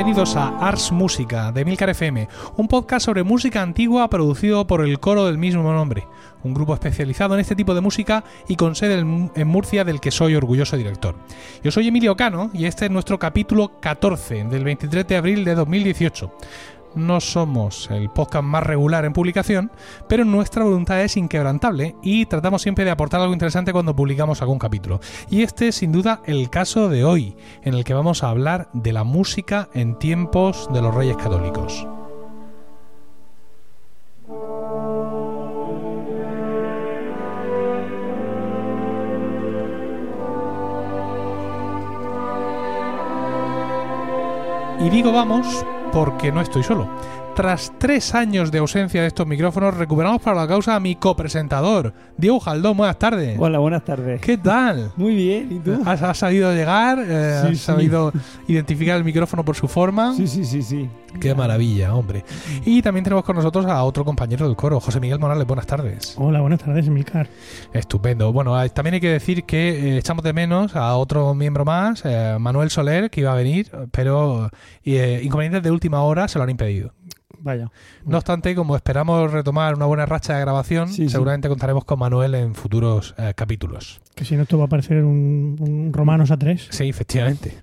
Bienvenidos a Ars Música de Milcar FM, un podcast sobre música antigua producido por el coro del mismo nombre, un grupo especializado en este tipo de música y con sede en Murcia del que soy orgulloso director. Yo soy Emilio Cano y este es nuestro capítulo 14 del 23 de abril de 2018. No somos el podcast más regular en publicación, pero nuestra voluntad es inquebrantable y tratamos siempre de aportar algo interesante cuando publicamos algún capítulo. Y este es sin duda el caso de hoy, en el que vamos a hablar de la música en tiempos de los Reyes Católicos. Y digo vamos porque no estoy solo. Tras tres años de ausencia de estos micrófonos, recuperamos para la causa a mi copresentador, Diego Jaldón. Buenas tardes. Hola, buenas tardes. ¿Qué tal? Muy bien, ¿y tú? ¿Has, has sabido llegar? eh, Sí, ¿Has sí. sabido identificar el micrófono por su forma? Sí, sí, sí, sí. Qué maravilla, hombre. Y también tenemos con nosotros a otro compañero del coro, José Miguel Morales. Buenas tardes. Hola, buenas tardes, Emilcar. Estupendo. Bueno, ah, también hay que decir que eh, echamos de menos a otro miembro más, eh, Manuel Soler, que iba a venir, pero eh, inconvenientes de última hora se lo han impedido. Vaya. No obstante, como esperamos retomar una buena racha de grabación, Sí, sí. seguramente contaremos con Manuel en futuros eh, capítulos. Que si no, esto va a parecer un, un Romanos A3. Sí, efectivamente.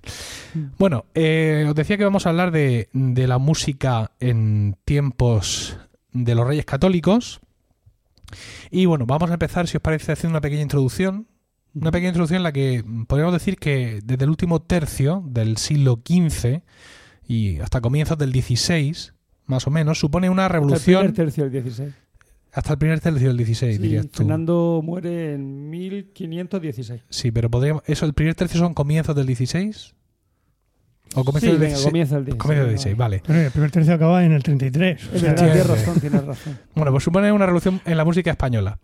Bueno, eh, os decía que vamos a hablar de, de la música en tiempos de los Reyes Católicos. Y bueno, vamos a empezar, si os parece, haciendo una pequeña introducción. Una pequeña introducción en la que podríamos decir que desde el último tercio del siglo XV y hasta comienzos del XVI, más o menos, supone una Hasta el revolución. primer tercio del 16. Hasta el primer tercio del XVI, Sí, dirías tú. Fernando muere en 1516. Sí, pero podríamos. ¿Eso, el primer tercio son comienzos del XVI? ¿O comienzos sí, del venga, 16? comienza el 16. Comienzos del 16, vale. Pero el primer tercio acaba en el 33. O Es sea, verdad, tienes razón, tienes razón. Bueno, pues supone una revolución en la música española.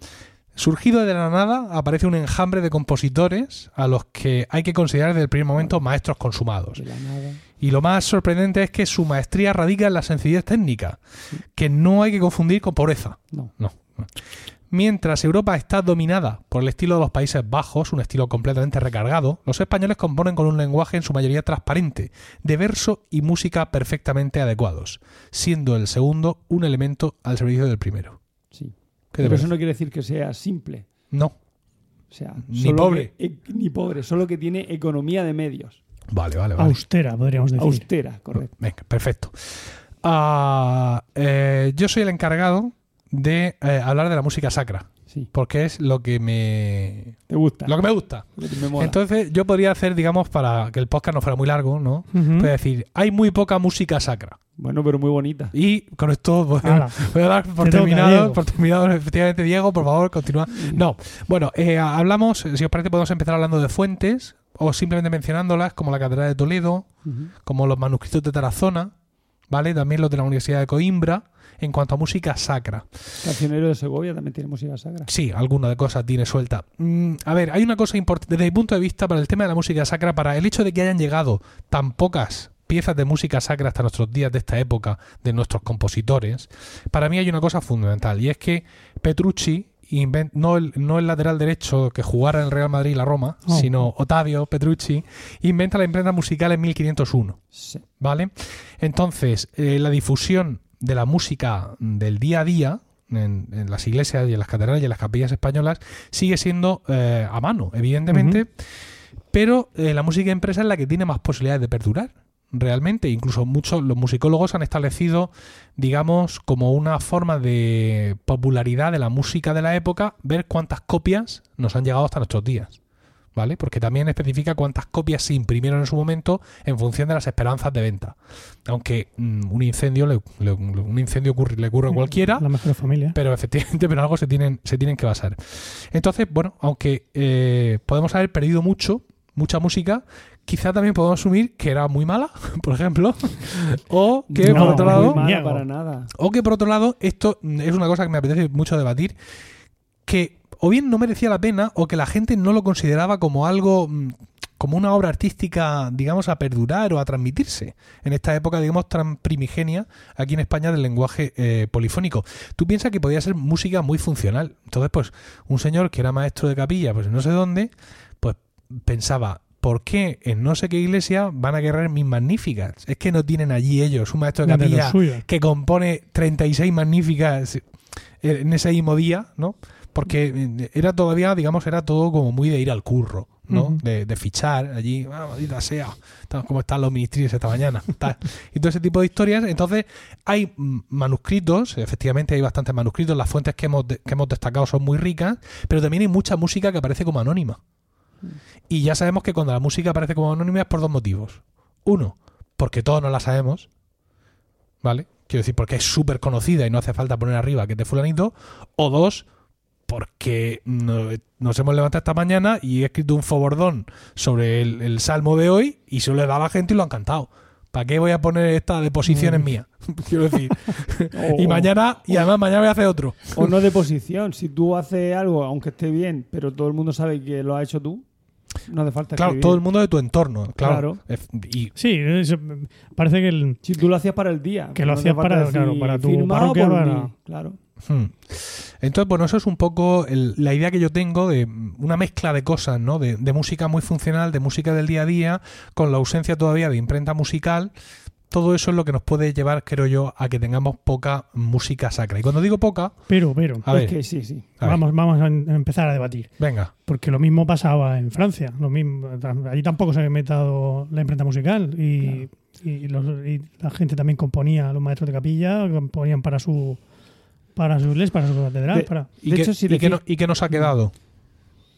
Surgido de la nada, aparece un enjambre de compositores a los que hay que considerar desde el primer momento maestros consumados. Y lo más sorprendente es que su maestría radica en la sencillez técnica, que no hay que confundir con pobreza. No. no. Mientras Europa está dominada por el estilo de los Países Bajos, un estilo completamente recargado, los españoles componen con un lenguaje en su mayoría transparente, de verso y música perfectamente adecuados, siendo el segundo un elemento al servicio del primero. Sí. ¿Qué te Pero eso no quiere decir que sea simple. No. O sea, Ni pobre. que- e- ni pobre, solo que tiene economía de medios. Vale, vale, vale. austera, podríamos decir. Austera, correcto. Venga, perfecto. Ah, eh, yo soy el encargado de eh, hablar de la música sacra, Sí. porque es lo que me, ¿Te gusta? lo que me gusta. Lo que me mola. Entonces, yo podría hacer, digamos, para que el podcast no fuera muy largo, ¿no? Ujú. Podría decir, hay muy poca música sacra. Bueno, pero muy bonita. Y con esto voy, Hala. voy a dar por terminado, por terminado, efectivamente, Diego, por favor, continúa. No, bueno, eh, hablamos, si os parece, podemos empezar hablando de fuentes o simplemente mencionándolas, como la Catedral de Toledo, como los manuscritos de Tarazona, ¿vale? También los de la Universidad de Coimbra, en cuanto a música sacra. Cancionero de Segovia también tiene música sagra. Sí, alguna de cosas tiene suelta. Mm, a ver, hay una cosa importante desde mi punto de vista para el tema de la música sacra, para el hecho de que hayan llegado tan pocas piezas de música sacra hasta nuestros días de esta época, de nuestros compositores, para mí hay una cosa fundamental, y es que Petrucci, no, el, no el lateral derecho que jugara en el Real Madrid y la Roma, Oh. sino Ottavio Petrucci, inventa la imprenta musical en 1501. Sí. ¿Vale? Entonces, eh, la difusión de la música del día a día en, en las iglesias y en las catedrales y en las capillas españolas sigue siendo eh, a mano, evidentemente, pero eh, la música impresa es la que tiene más posibilidades de perdurar. Realmente, incluso muchos los musicólogos han establecido, digamos, como una forma de popularidad de la música de la época, ver cuántas copias nos han llegado hasta nuestros días. ¿Vale? Porque también especifica cuántas copias se imprimieron en su momento en función de las esperanzas de venta. Aunque mm, un incendio le, le- un incendio ocurre, le ocurre a cualquiera, La mejor familia. pero efectivamente, pero algo se tienen, se tienen que basar. Entonces, bueno, aunque eh, podemos haber perdido mucho, mucha música, quizá también podemos asumir que era muy mala, por ejemplo, o que No, por otro lado, muy mala niego. para nada. o que por otro lado, esto es una cosa que me apetece mucho debatir, que o bien no merecía la pena o que la gente no lo consideraba como algo mm, como una obra artística, digamos, a perdurar o a transmitirse en esta época, digamos, tan primigenia aquí en España del lenguaje eh, polifónico. Tú piensas que podía ser música muy funcional. Entonces, pues, un señor que era maestro de capilla, pues no sé dónde, pues pensaba, ¿por qué en no sé qué iglesia van a querer mis magníficas? Es que no tienen allí ellos un maestro de capilla que compone 36 magníficas en ese mismo día, ¿no? Porque eh, era todavía, digamos, era todo como muy de ir al curro, ¿no? De, de fichar allí, ah, maldita sea, como están los ministerios esta mañana, tal. y todo ese tipo de historias. Entonces, hay manuscritos, efectivamente hay bastantes manuscritos, las fuentes que hemos, de- que hemos destacado son muy ricas, pero también hay mucha música que aparece como anónima. Y ya sabemos que cuando la música aparece como anónima es por dos motivos. Uno, porque todos no la sabemos, ¿vale? Quiero decir, porque es súper conocida y no hace falta poner arriba que es de fulanito. O dos, porque no- nos hemos levantado esta mañana y he escrito un fobordón sobre el, el salmo de hoy y se lo he dado a la gente y lo han cantado. ¿Para qué voy a poner esta de posiciones Mm. mía? Quiero decir. Y mañana, y además mañana voy a hacer otro. O no de posición. Si tú haces algo, aunque esté bien, pero todo el mundo sabe que lo has hecho tú, no hace falta Claro, escribir. todo el mundo de tu entorno, claro. Claro. Y Sí, es- parece que el, Si tú lo hacías para el día. Que lo no hacías para- falta claro, decir, para tu parroquia, para-. Claro. Hmm. Entonces, bueno, eso es un poco el- la idea que yo tengo de una mezcla de cosas, ¿no? De, de música muy funcional, de música del día a día, con la ausencia todavía de imprenta musical. Todo eso es lo que nos puede llevar, creo yo, a que tengamos poca música sacra. Y cuando digo poca, pero, pero, a es ver, que sí, sí. a ver, vamos, vamos a empezar a debatir. venga. Porque lo mismo pasaba en Francia. Lo mismo, allí tampoco se había inventado la imprenta musical. Y, y los- y la gente también componía, los maestros de capilla componían para su para su iglesia, para su catedral. De- para, ¿Y, De si y no- nos ha quedado?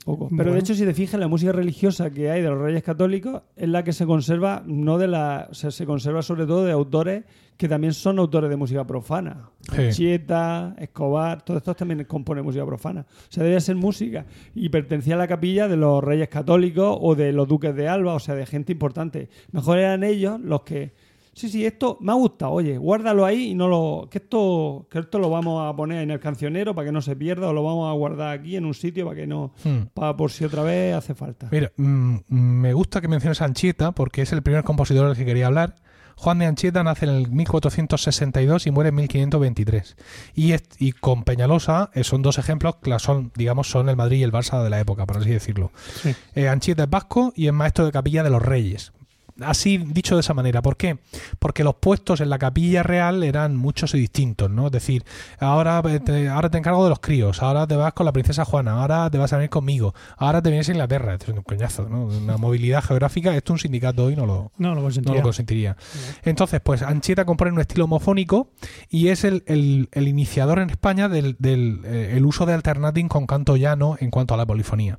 Poco. Pero Bueno. de hecho, si te fijas, la música religiosa que hay de los reyes católicos es la que se conserva, no de la. O sea, se conserva sobre todo de autores que también son autores de música profana. Sí. Chieta, Escobar, todos estos también componen música profana. O sea, debe ser música. Y pertenecía a la capilla de los reyes católicos o de los duques de Alba, o sea, de gente importante. Mejor eran ellos los que. Sí, sí, esto me ha gustado. Oye, guárdalo ahí y no lo. Que esto, que esto lo vamos a poner en el cancionero para que no se pierda, o lo vamos a guardar aquí en un sitio para que no. Hmm. Para por si otra vez hace falta. Mira, mm, me gusta que menciones a Anchieta porque es el primer compositor del que quería hablar. Juan de Anchieta nace en el 1462 y muere en 1523. Y, y con Peñalosa eh, son dos ejemplos que son, digamos, son el Madrid y el Barça de la época, por así decirlo. sí. Eh, Anchieta es vasco y es maestro de capilla de los reyes. Así dicho de esa manera. ¿Por qué? Porque los puestos en la capilla real eran muchos y distintos, ¿no? Es decir, ahora te, ahora te encargo de los críos, ahora te vas con la princesa Juana, ahora te vas a venir conmigo, ahora te vienes a Inglaterra. Esto es un coñazo, ¿no? Una movilidad geográfica. Esto un sindicato hoy no lo, No, lo no consentía. lo consentiría. Entonces, pues Anchieta compone un estilo homofónico y es el, el- el iniciador en España del, del, eh, el uso de alternating con canto llano en cuanto a la polifonía.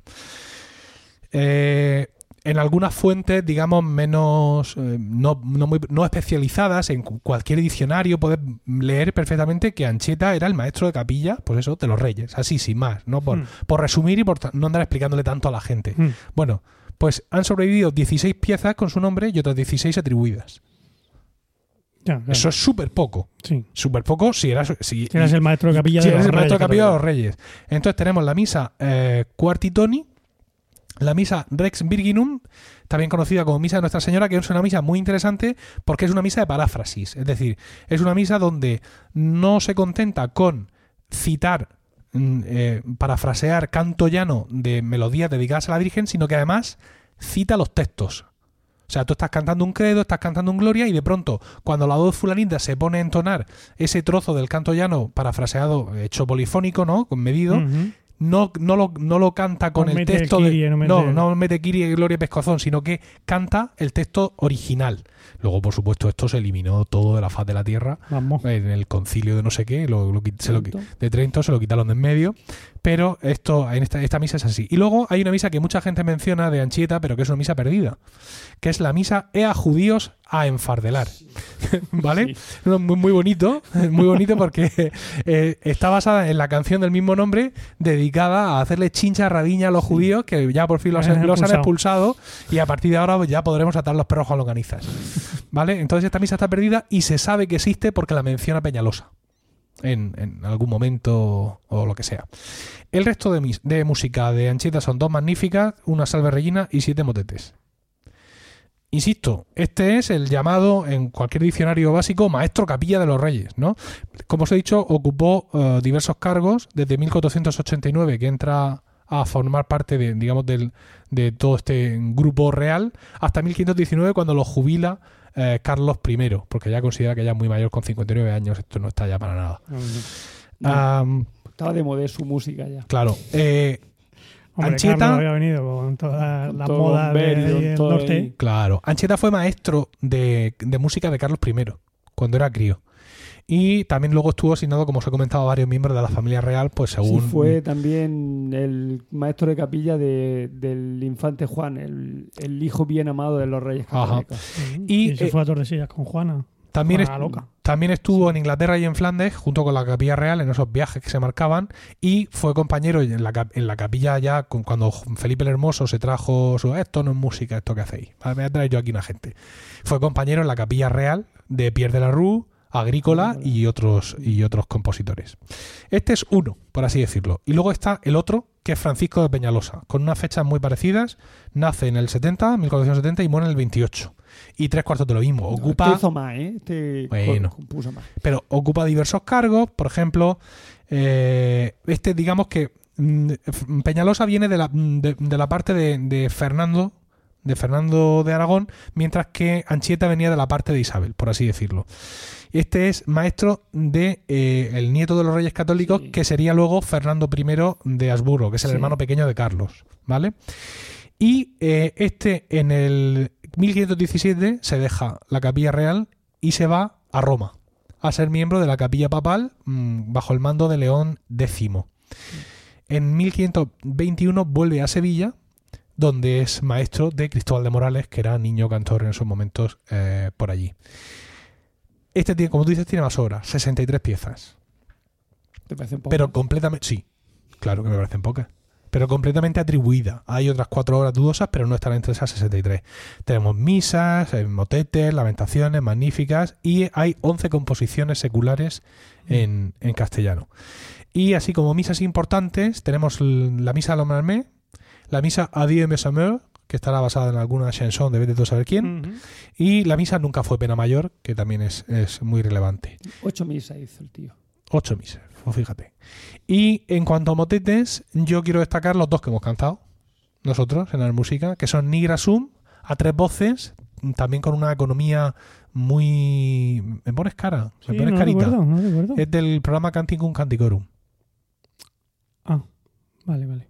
Eh, en algunas fuentes, digamos, menos eh, no, no muy- no especializadas, en cu- cualquier diccionario puedes leer perfectamente que Anchieta era el maestro de capilla, pues eso, de los reyes, así sin más, ¿no? Por, Hmm. por resumir y por no andar explicándole tanto a la gente. Mm. Bueno, pues han sobrevivido 16 piezas con su nombre y otras 16 atribuidas. Claro. Eso es súper poco. Sí. Súper poco si eras, si, eras el maestro de capilla si de eres los el maestro de Reyes capilla de los reyes. Entonces tenemos la misa eh, Quartitoni, la misa Rex Virginum, también conocida como misa de Nuestra Señora, que es una misa muy interesante porque es una misa de paráfrasis. Es decir, es una misa donde no se contenta con citar, mm, eh, parafrasear canto llano de melodías dedicadas a la Virgen, sino que además cita los textos. O sea, tú estás cantando un credo, estás cantando un gloria y de pronto, cuando la voz fulanita se pone a entonar ese trozo del canto llano parafraseado, hecho polifónico, ¿no? Con medido. No, no, lo, no lo canta con No el mete el texto Kyrie, de, no mete- no, no mete Gloria y Pescozón, sino que canta el texto original. Luego, por supuesto, esto se eliminó todo de la faz de la tierra Vamos. en el concilio de no sé qué, lo, lo se lo de Trento se lo quitaron de en medio, pero esto en esta, esta misa es así. Y luego hay una misa que mucha gente menciona de Anchieta, pero que es una misa perdida, que es la misa Ea judíos a enfardelar. ¿Vale? Muy, muy bonito, muy bonito porque eh, está basada en la canción del mismo nombre, dedicada a hacerle chincha radiña a los judíos que ya por fin los, han los han expulsado. y a partir de ahora pues, ya podremos atar los perros con longanizas. ¿Vale? Entonces esta misa está perdida y se sabe que existe porque la menciona Peñalosa en, algún momento o lo que sea. El resto de, mis- de música de Anchieta son dos magníficas, una salve regina y siete motetes. Insisto, este es el llamado en cualquier diccionario básico maestro capilla de los reyes, ¿no? Como os he dicho, ocupó eh, diversos cargos desde 1489 que entra a formar parte de, digamos, del, de todo este grupo real hasta 1519 cuando lo jubila eh, Carlos I, porque ya considera que ya es muy mayor con 59 años, esto no está ya para nada. No, Am, estaba de moda su música ya. claro, eh, Hombre, Ancheta- había venido con toda Con la todo moda de Bellion, ahí del norte. ahí. claro. Ancheta fue maestro de, de música de Carlos I cuando era crío. Y también luego estuvo asignado, como os he comentado, a varios miembros de la familia real, pues según... Sí, fue también el maestro de capilla de- del infante Juan, el, el hijo bien amado de los reyes Ajá. católicos. Y, Y, se eh, fue a Tordesillas con Juana. También, est- loca. también estuvo en Inglaterra y en Flandes, junto con la capilla real, en esos viajes que se marcaban, y fue compañero en la, en la capilla ya con, cuando Felipe el Hermoso se trajo su esto no es música, esto que hacéis. Voy a traer yo aquí una gente. Fue compañero en la capilla real de Pierre de la Rue, Agrícola y otros, y otros compositores. Este es uno, por así decirlo. Y luego está el otro, que es Francisco de Peñalosa, con unas fechas muy parecidas. Nace en el 70, 1470, y muere en el 28. Y tres cuartos de lo mismo. Ocupa... Este hizo más, ¿eh? Este Bueno. co- compuso más. pero ocupa diversos cargos. Por ejemplo, eh, este, digamos que mm, Peñalosa viene de la, de, de la parte de, de Fernando, de Fernando de Aragón, mientras que Anchieta venía de la parte de Isabel, por así decirlo. Este es maestro de eh, el nieto de los reyes católicos, Sí. que sería luego Fernando I de Habsburgo, que es el Sí. hermano pequeño de Carlos, ¿vale? Y eh, este en el 1517 se deja la capilla real y se va a Roma a ser miembro de la capilla papal mm, bajo el mando de León X. En 1521 vuelve a Sevilla, donde es maestro de Cristóbal de Morales, que era niño cantor en esos momentos eh, por allí. Este tiene, como tú dices, tiene más obras, 63 piezas. ¿Te parece un poco? Pero completamente. Sí, claro que me parecen pocas. Pero completamente atribuida. Hay otras cuatro obras dudosas, pero no están entre esas 63. Tenemos misas, eh, motetes, lamentaciones, magníficas. Y hay 11 composiciones seculares en, en castellano. Y así como misas importantes, tenemos la misa de la misa Adieu mes amours, que estará basada en alguna chanson de vete tú a saber quién. Y la misa Nunca fue pena mayor, que también es, es muy relevante. Ocho misas hizo el tío. Ocho misas, pues fíjate. Y en cuanto a motetes, yo quiero destacar los dos que hemos cantado nosotros en la música, que son Nigra Sum, a tres voces, también con una economía muy... Me pones cara, me Sí, pones no carita. recuerdo, no recuerdo. Es del programa Canticum Canticorum. Ah, vale, vale.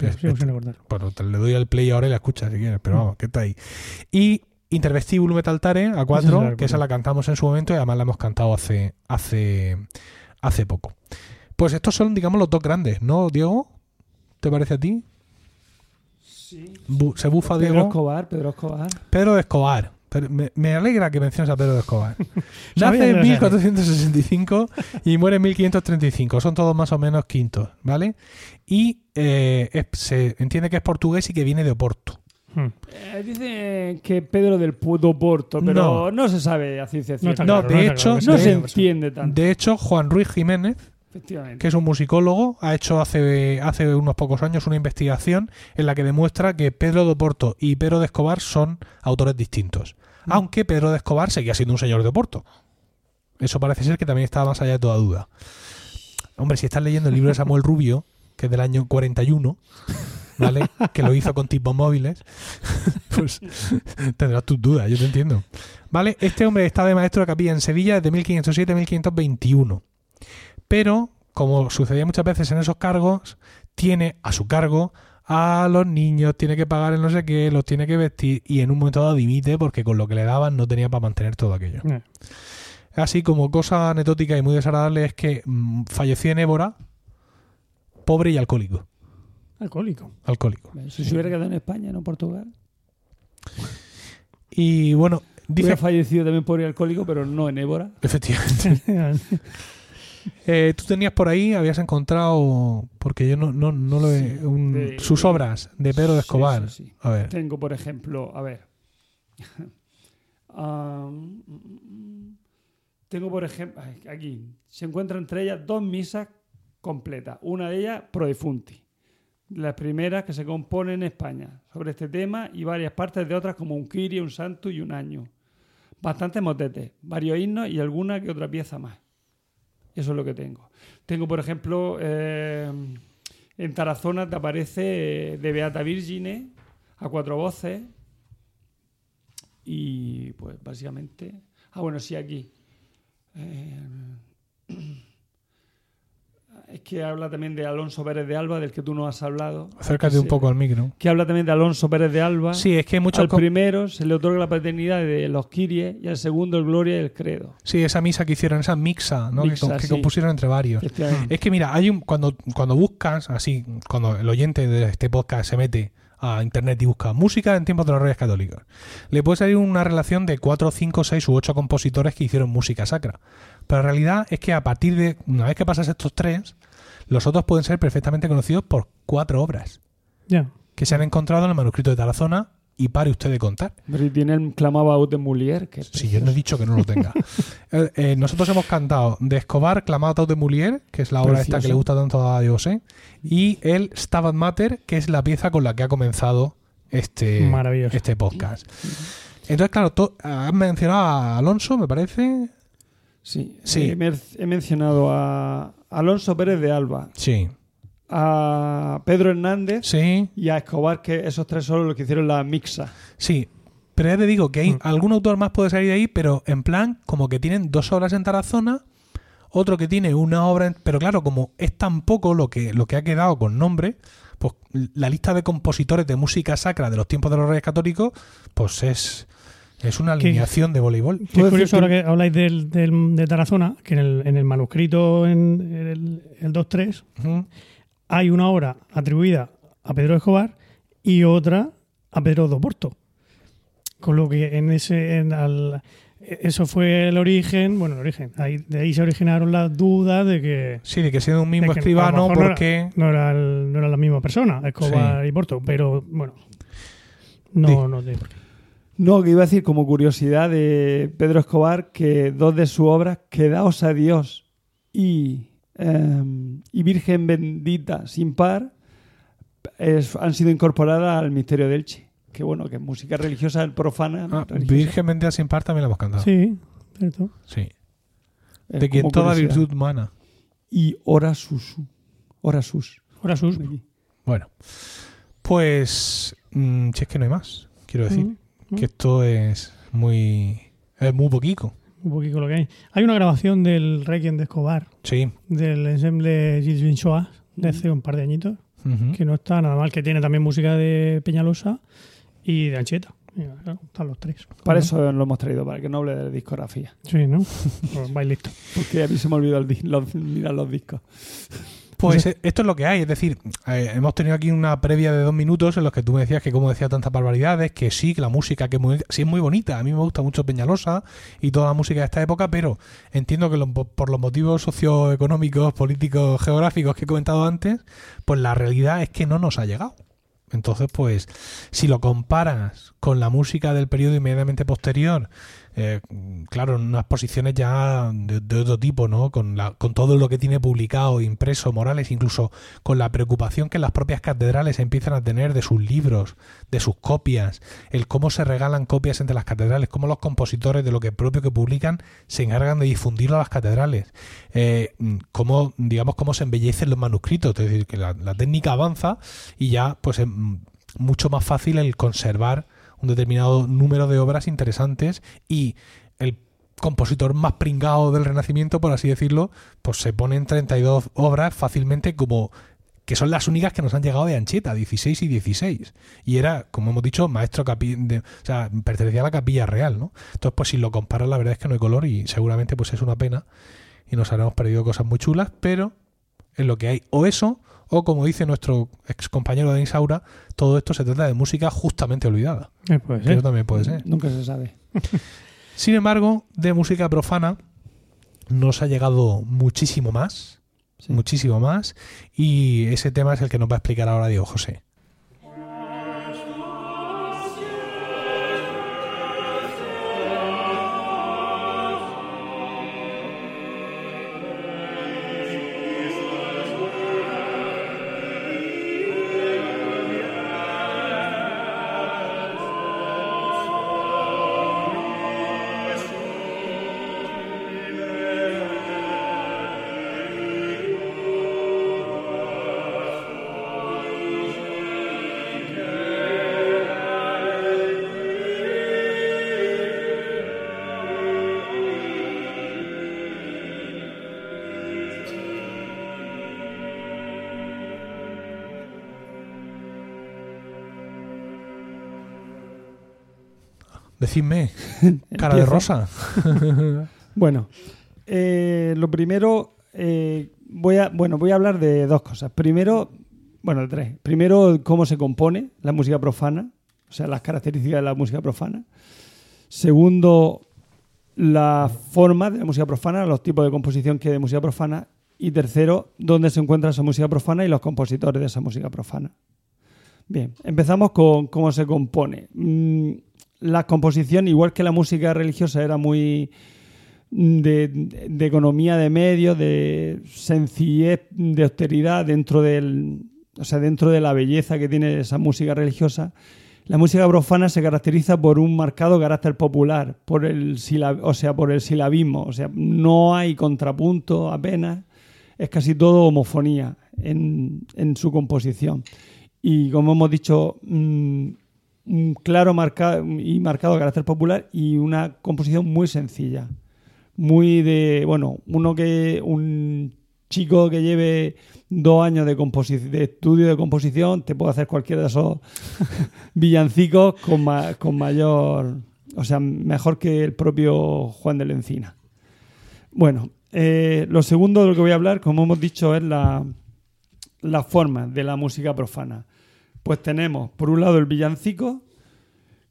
Pero sigo sin bueno, te le doy al play ahora y la escuchas si quieres, pero vamos, que está ahí. Y Intervestibulum et altare, a Esa cuatro, sí la que recuerdo. esa la cantamos en su momento y además la hemos cantado hace, hace, hace poco. Pues estos son, digamos, los dos grandes, ¿no, Diego? ¿Te parece a ti? Sí. Bu- se bufa Pedro Diego. Escobar, Pedro Escobar. Pedro de Escobar. Pero me, me alegra que menciones a Pedro de Escobar. Nace en lo sabía. 1465 y muere en 1535. Son todos más o menos quintos, ¿vale? Y eh, es- se entiende que es portugués y que viene de Oporto. Hmm. Eh, dicen que Pedro del Puto Porto, pero no, se sabe a ciencia No cierta. No, claro, de hecho, claro No se entiende tanto, De hecho, Juan Ruiz Jiménez. Que es un musicólogo, ha hecho hace, hace unos pocos años una investigación en la que demuestra que Pedro de Oporto y Pedro de Escobar son autores distintos. Mm. Aunque Pedro de Escobar seguía siendo un señor de Oporto. Eso parece ser que también está más allá de toda duda. Hombre, si estás leyendo el libro de Samuel Rubio, que es del año 41, ¿vale? Que lo hizo con tipos móviles, pues tendrás tus dudas, yo te entiendo. ¿Vale? Este hombre está de maestro de capilla en Sevilla desde 1507 a 1521. Pero, como sucedía muchas veces en esos cargos, tiene a su cargo a los niños, tiene que pagar el no sé qué, los tiene que vestir y en un momento dado dimite porque con lo que le daban no tenía para mantener todo aquello. Eh, Así como cosa anecdótica y muy desagradable es que mm, falleció en Évora, pobre y alcohólico. Alcohólico. Alcohólico. Si se hubiera quedado en España, no en Portugal. Y bueno, dice... Hubiera fallecido también por alcohólico, pero no en Évora. Efectivamente. Eh, Tú tenías por ahí, habías encontrado, porque yo no, no, no lo he... Sí, un- de- sus obras de Pedro de Escobar. sí, sí. A ver. Tengo, por ejemplo, a ver. Tengo, por ejemplo, aquí se encuentran entre ellas dos misas completas. Una de ellas, Pro Defunti. Las primeras que se componen en España sobre este tema y varias partes de otras como un Kyrie, un Santo y un Año. Bastantes motetes, varios himnos y alguna que otra pieza más. Eso es lo que tengo. Tengo, por ejemplo, eh, En Tarazona te aparece eh, de Beata Virgine a cuatro voces. Y pues básicamente. Ah, bueno, sí, aquí. Eh, es que habla también de Alonso Pérez de Alba, del que tú no has hablado. Acércate un poco al micro. Que habla también de Alonso Pérez de Alba. Sí, es que muchos. Al primero se le otorga la paternidad de los Kiries y al segundo el Gloria y el Credo. Sí, esa misa que hicieron, esa mixa, ¿no? Que Mixa, com- que, sí. compusieron entre varios. Es que mira, hay un cuando cuando buscas así, cuando el oyente de este podcast se mete a internet y busca música en tiempos de los Reyes Católicos, le puede salir una relación de 4, 5, 6 u 8 compositores que hicieron música sacra. Pero la realidad es que a partir de una vez que pasas estos tres, los otros pueden ser perfectamente conocidos por cuatro obras Ya. que se han encontrado en el manuscrito de Tarazona y pare usted de contar. Pero tiene el Clamabaut de Molière, que Si yo no he dicho que no lo tenga. Eh, eh, nosotros hemos cantado de Escobar, Clamato de Moulier, que es la obra esta que le gusta tanto a José, y el Stabat Mater, que es la pieza con la que ha comenzado este, este podcast. Entonces, claro, has mencionado a Alonso, me parece. Sí, Sí. He mencionado a Alonso Pérez de Alba, Sí, a Pedro Hernández sí, y a Escobar, que esos tres son los que hicieron la mixa. sí. Pero ya te digo que hay Mm. algún autor más puede salir de ahí, pero en plan, como que tienen dos obras en Tarazona, otro que tiene una obra, en- pero claro, como es tan poco lo que, lo que ha quedado con nombre, pues la lista de compositores de música sacra de los tiempos de los Reyes Católicos, pues es, es una ¿Qué? alineación de voleibol. Es curioso ahora que habláis del, del- de Tarazona, que en el, en el manuscrito, en el, el 2.3, Ujú. Hay una obra atribuida a Pedro Escobar y otra a Pedro do Porto. Con lo que en ese en al- eso fue el origen, bueno, el origen, ahí, de ahí se originaron las dudas de que, Sí, de que siendo un mismo escribano, mejor no ¿por qué? era, no, era el- no era la misma persona, Escobar y Porto, pero bueno, no, no te- No, que iba a decir como curiosidad de Pedro Escobar que dos de sus obras, Quedaos a Dios y, em, y Virgen Bendita sin par, es- han sido incorporadas al misterio del Elche. Que bueno, que es música religiosa profana. Ah, religiosa. Virgen Bendita sin par también la hemos cantado. Sí. Sí, cierto. Es De quien toda curiosidad. virtud mana. Y Ora Susu. Ora Sus. Ahora sus. Bueno, pues mm, si es que no hay más, quiero decir. Mm, Que esto es muy... Es muy poquito. Un poquito lo que hay. Hay una grabación del Requiem de Escobar, Sí. del ensemble Gilles Vinchoa, de hace un par de añitos, Ujú. que no está nada mal, que tiene también música de Peñalosa y de Ancheta. Claro, están los tres. Para eso lo hemos traído, para que no hable de discografía. Sí, ¿no? Pues vais listo. Porque a mí se me olvidó el los- mirar los discos. Pues eh, esto es lo que hay, es decir, eh, hemos tenido aquí una previa de dos minutos en los que tú me decías que como decía tantas barbaridades, que sí, que la música que muy, sí es muy bonita, a mí me gusta mucho Peñalosa y toda la música de esta época, pero entiendo que lo- por los motivos socioeconómicos, políticos, geográficos que he comentado antes, pues la realidad es que no nos ha llegado. Entonces, pues, si lo comparas con la música del periodo inmediatamente posterior, eh, claro, en unas posiciones ya de, otro tipo, ¿no? Con, la, con todo lo que tiene publicado, impreso, Morales, incluso con la preocupación que las propias catedrales empiezan a tener de sus libros, de sus copias, el cómo se regalan copias entre las catedrales, cómo los compositores de lo que propio que publican se encargan de difundirlo a las catedrales, eh, cómo, digamos, cómo se embellecen los manuscritos, es decir, que la, la técnica avanza y ya, pues, es mucho más fácil el conservar un determinado número de obras interesantes y el compositor más pringado del Renacimiento, por así decirlo, pues se ponen 32 obras fácilmente como que son las únicas que nos han llegado de Ancheta, 16 y 16. Y era, como hemos dicho, maestro capi de, o sea, pertenecía a la capilla real, ¿no? Entonces, pues si lo comparas, la verdad es que no hay color y seguramente pues es una pena y nos habremos perdido cosas muy chulas, pero es lo que hay. O eso, o como dice nuestro ex compañero de Isaura, todo esto se trata de música justamente olvidada. Eh, puede Que ser. eso también puede ser. Nunca se sabe. Sin embargo, de música profana nos ha llegado muchísimo más, Sí. muchísimo más, y ese tema es el que nos va a explicar ahora Diego José. Decidme, cara de rosa. Bueno, eh, lo primero, eh, voy a, bueno, voy a hablar de dos cosas. Primero, bueno, tres. Primero, cómo se compone la música profana, o sea, las características de la música profana. Segundo, la forma de la música profana, los tipos de composición que hay de música profana. Y tercero, dónde se encuentra esa música profana y los compositores de esa música profana. Bien, empezamos con cómo se compone. Mm, la composición, igual que la música religiosa, era muy de, economía de medios, de sencillez, de austeridad dentro del, o sea, dentro de la belleza que tiene esa música religiosa. La música profana se caracteriza por un marcado carácter popular, por el o sea, por el silabismo, o sea, no hay contrapunto apenas, es casi todo homofonía en, en su composición. Y como hemos dicho, mm, claro marca- y marcado carácter popular y una composición muy sencilla. Muy de, bueno, uno que, un chico que lleve dos años de, de estudio de composición te puede hacer cualquiera de esos villancicos con, con mayor, o sea, mejor que el propio Juan de la Encina. Bueno, eh, lo segundo de lo que voy a hablar, como hemos dicho, es la, la forma de la música profana. Pues tenemos, por un lado, el villancico,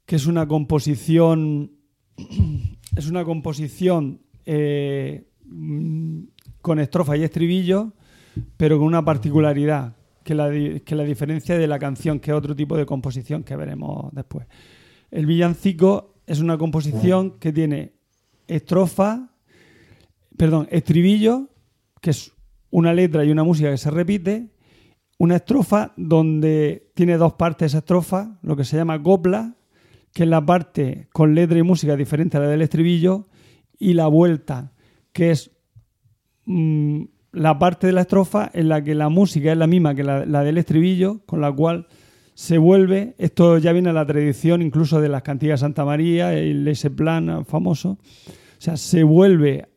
que es una composición. Es una composición eh, con estrofa y estribillo, pero con una particularidad que la, que la diferencia de la canción, que es otro tipo de composición que veremos después. El villancico es una composición que tiene estrofa, perdón, estribillo, que es una letra y una música que se repite, una estrofa donde tiene dos partes esa estrofa, lo que se llama copla, que es la parte con letra y música diferente a la del estribillo, y la vuelta, que es mm, la parte de la estrofa en la que la música es la misma que la, la del estribillo, con la cual se vuelve, esto ya viene a la tradición incluso de las cantigas Santa María, el ese plan famoso, o sea, se vuelve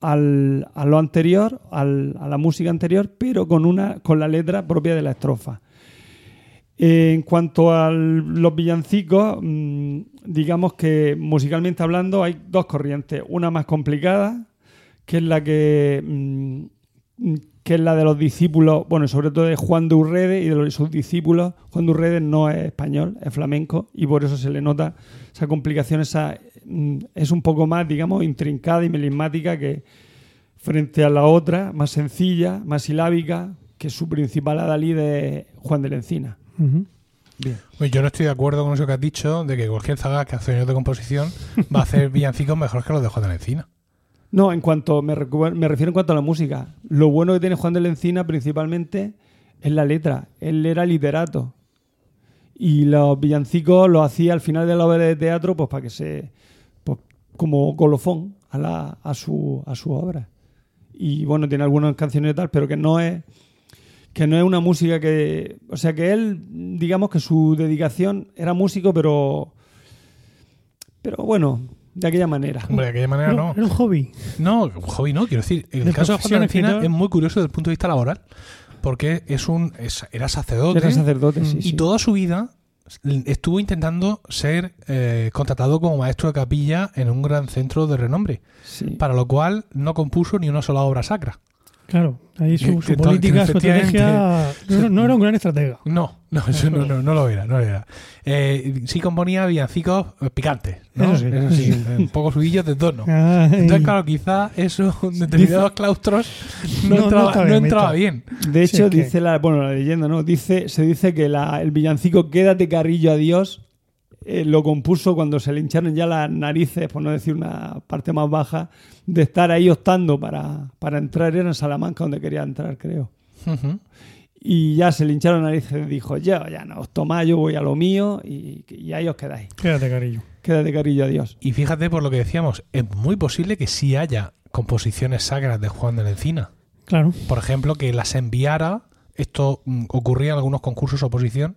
al- a lo anterior, a la música anterior, pero con, una, con la letra propia de la estrofa. En cuanto a los villancicos, mm, digamos que musicalmente hablando hay dos corrientes. Una más complicada, que es la que, mm, que es la de los discípulos, bueno, sobre todo de Juan de Urrede y de sus discípulos. Juan de Urrede no es español, es flamenco, y por eso se le nota esa complicación, esa, mm, es un poco más, digamos, intrincada y melismática que frente a la otra, más sencilla, más silábica, que su principal adalid es Juan de la Encina. Bien. Pues yo no estoy de acuerdo con eso que has dicho, de que cualquier zaga que hace años de composición va a hacer villancicos mejor que los de Juan de la Encina. No, en cuanto me, me refiero en cuanto a la música. Lo bueno que tiene Juan de la Encina principalmente es la letra. Él era literato. Y los villancicos los hacía al final de la obra de teatro, pues para que se. Pues, como colofón a, la, a, su, a su obra. Y bueno, tiene algunas canciones y tal, pero que no es. Que no es una música que. O sea, que él, digamos que su dedicación era músico, pero. Pero bueno, de aquella manera. Hombre, de aquella manera Era, no. era un hobby. No, hobby no, quiero decir, el De caso de Juan es muy curioso desde el punto de vista laboral, porque es un es- era sacerdote Era sacerdote, sí. y sí. toda su vida estuvo intentando ser eh, contratado como maestro de capilla en un gran centro de renombre, Sí. para lo cual no compuso ni una sola obra sacra. Claro, ahí su, su política, su estrategia. No, no era un gran estratega. No, no, eso no, no, no lo era, no lo era. Eh, sí componía villancicos eh, picantes, ¿no? Eso sí, sí, un poco subillos de tono. Ay. Entonces, claro, quizá eso en determinados claustros no, entraba, bien entraba visto. bien. De Sí, hecho, que- dice la, bueno, la leyenda, ¿no? Dice, se dice que la- el villancico Quédate carrillo a Dios eh, lo compuso cuando se le hincharon ya las narices, por no decir una parte más baja, de estar ahí optando para, para entrar. Era en Salamanca donde quería entrar, creo. Y ya se le hincharon las narices y dijo, yo ya no os tomáis, yo voy a lo mío y, y ahí os quedáis. Quédate, carillo. Quédate carrillo a Dios. Y fíjate por lo que decíamos, es muy posible que sí haya composiciones sacras de Juan de la Encina. Claro. Por ejemplo, que las enviara, esto mm, ocurría en algunos concursos oposición,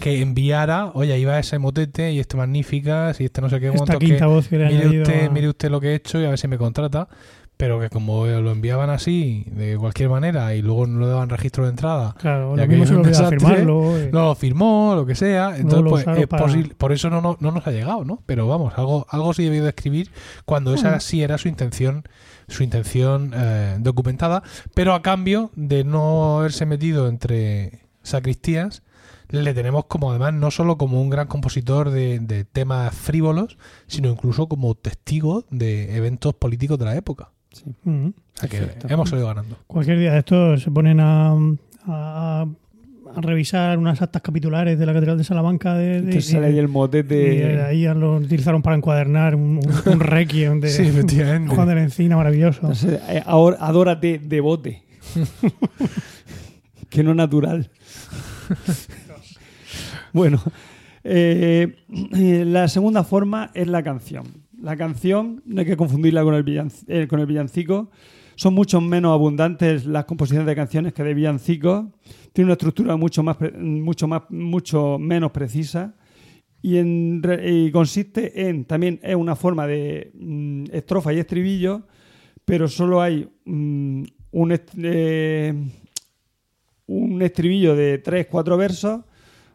que enviara, oye, va ese motete y este magníficas y este no sé qué Esta quinta que voz que le ha mire usted, a- mire usted lo que he hecho y a ver si me contrata. pero que como lo enviaban así, de cualquier manera, y luego no le daban registro de entrada, Claro, Ya lo que mismo se es un lo olvidaba desastre, firmarlo. eh. no lo firmó, lo que sea, entonces pues es para- posible, por eso no, no, no nos ha llegado, ¿no? Pero vamos, algo, algo sí debió de escribir cuando esa sí era su intención, su intención eh, documentada, pero a cambio de no haberse metido entre sacristías, le tenemos como además no solo como un gran compositor de, de temas frívolos, sino incluso como testigo de eventos políticos de la época. Mm. O sea que hemos salido ganando. Cualquier día de estos se ponen a, a- a revisar unas actas capitulares de la Catedral de Salamanca. De, sale ahí el y motete. ahí lo utilizaron para encuadernar un, un, un requiem de Sí. Juan de la Encina maravilloso. Entonces, eh, ahora adórate de bote. que no natural. bueno, eh, eh, la segunda forma es la canción. La canción, no hay que confundirla con el, eh, con el villancico. Son mucho menos abundantes las composiciones de canciones que de villancicos. Tiene una estructura mucho más, mucho más, mucho menos precisa y, consiste en también es una forma de mm, estrofa y estribillo, pero solo hay mm, un, eh, un estribillo de 3-4 versos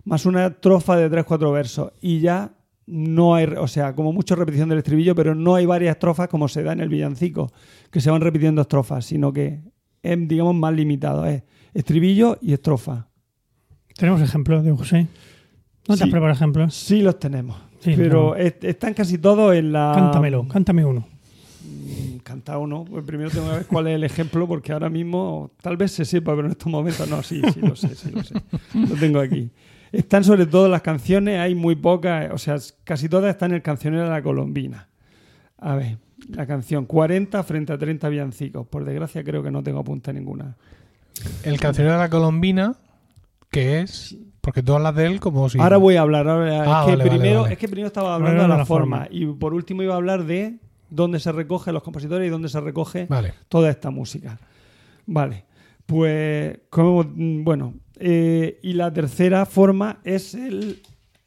más una estrofa de 3-4 versos y ya no hay, o sea, como mucho repetición del estribillo, pero no hay varias estrofas como se da en el villancico, que se van repitiendo estrofas, sino que es, digamos, más limitado, es estribillo y estrofa. Tenemos ejemplos de José. ¿No te Sí. has preparado ejemplos? Sí los tenemos, Sí, pero claro. est- están casi todos en la... Cántamelo, cántame uno. Mm, Canta uno. Pues primero tengo que ver cuál es el ejemplo, porque ahora mismo tal vez se sepa, pero en estos momentos no, sí, sí lo sé, sí lo sé. Lo tengo aquí. Están sobre todo las canciones, hay muy pocas, o sea, casi todas están en el cancionero de la Colombina. A ver, la canción 40 frente a 30 villancicos. Por desgracia creo que no tengo apunta ninguna. El cancionero de la Colombina, que es. Porque tú hablas de él como si. Ahora voy a hablar. ahora- Ah, es, que vale, vale, primero, vale. es que primero estaba hablando de la, la forma, forma. y por último iba a hablar de dónde se recogen los compositores y dónde se recoge Vale. toda esta música. Vale, pues como mm, bueno, eh, y la tercera forma es el,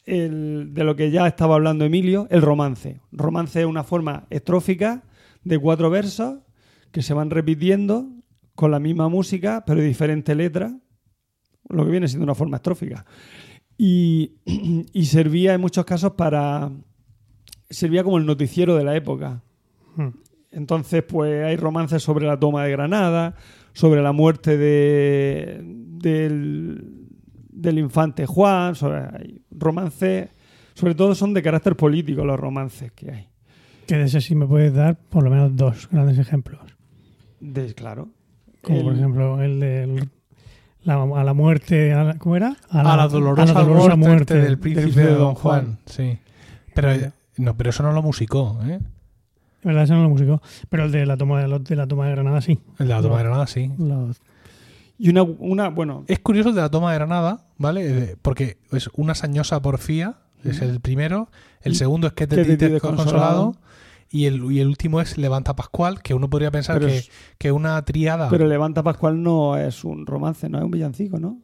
el- de lo que ya estaba hablando Emilio, el romance. Romance es una forma estrófica de cuatro versos que se van repitiendo con la misma música, pero de diferente letra, lo que viene siendo una forma estrófica. Y, y servía en muchos casos para. servía como el noticiero de la época. Hmm. Entonces, pues hay romances sobre la toma de Granada, sobre la muerte de, del, del infante Juan, sobre, hay romances, sobre todo son de carácter político los romances que hay. Que de ese sí me puedes dar por lo menos dos grandes ejemplos. De, claro. Como El- por ejemplo el de la, a la muerte, a la- ¿cómo era? A la dolorosa, a la dolorosa muerte, muerte del príncipe de Don Juan. Sí. Pero, no, pero eso no lo musicó, ¿eh? ¿Verdad? Ese no lo musicó. Pero el de la toma de, la toma de Granada sí. El de la toma de Granada, sí. Los- Y una, una bueno, Es curioso de la toma de Granada, ¿vale? Porque es una sañosa porfía, es el primero. El segundo es que te te consolado. Y el, y el último es Levanta Pascual, que uno podría pensar que, es- que una triada pero Levanta Pascual no es un romance, no es un villancico, ¿no?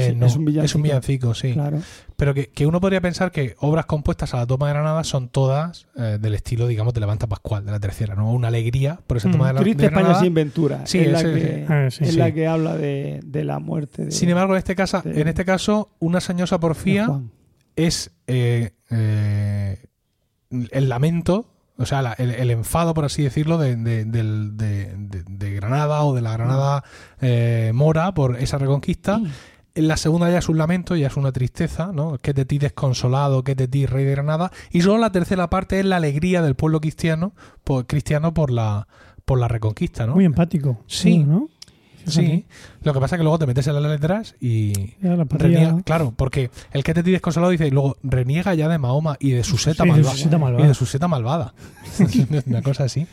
Eh, sí, no, es un villancico. villancico, sí. Claro. Pero que, que uno podría pensar que obras compuestas a la toma de Granada son todas eh, del estilo, digamos, de Levanta Pascual, de la tercera, ¿no? Una alegría por esa Mm, toma de, la, Triste de España sin ventura. Sí, es la, que, Ah, sí, es sí. la que habla de, de la muerte de, Sin embargo, en este, caso, de- en este caso, una sañosa porfía es eh, eh, el lamento, o sea, la- el, el enfado, por así decirlo, de, de- de- de- Granada o de la Granada eh, mora por esa reconquista. En la segunda ya es un lamento, ya es una tristeza, ¿no? Que de ti desconsolado, que de ti rey de Granada. Y solo la tercera parte es la alegría del pueblo cristiano por, cristiano por la, por la reconquista, ¿no? Muy empático. Sí. ¿no? Sí. Lo que pasa es que luego te metes en las letras y, Ya la Reniega- claro, porque el que te tires consolado dice, y luego reniega ya de Mahoma y de su seta, Sí, de malva- su seta malvada. Y de su seta malvada. Una cosa así.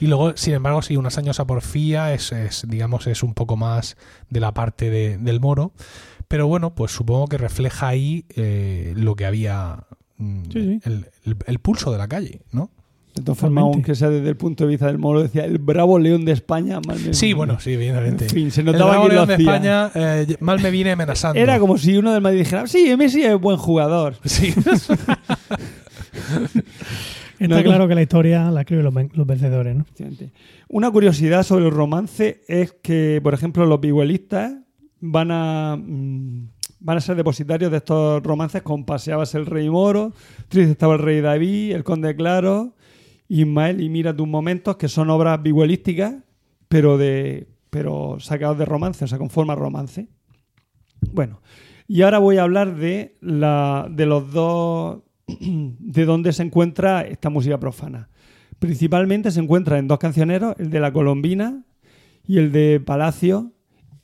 Y luego, sin embargo, sí, unas años a porfía es, es, digamos, es un poco más de la parte de- del moro. Pero bueno, pues supongo que refleja ahí eh, lo que había. mm, Sí, sí. El, el- el pulso de la calle, ¿no? De todas formas, aunque sea desde el punto de vista del moro, decía el bravo león de España. mal me- Sí, bueno, sí, evidentemente. En fin, se el notaba Bravo quién lo León de hacía. España eh, mal me viene amenazando. Era como si uno del Madrid dijera, sí, Messi es buen jugador. Sí. Está No, claro que la historia la escriben los, ven- los vencedores, ¿no? Una curiosidad sobre el romance es que, por ejemplo, los vihuelistas van a mm, van a ser depositarios de estos romances con Paseabas el rey moro, Triste estaba el rey David, El conde claro, Ismael y Mira tus momentos, que son obras vihuelísticas, pero de pero sacados de romance, o sea, con forma romance. Bueno, y ahora voy a hablar de la de los dos de dónde se encuentra esta música profana. Principalmente se encuentra en dos cancioneros, el de la Colombina y el de Palacio,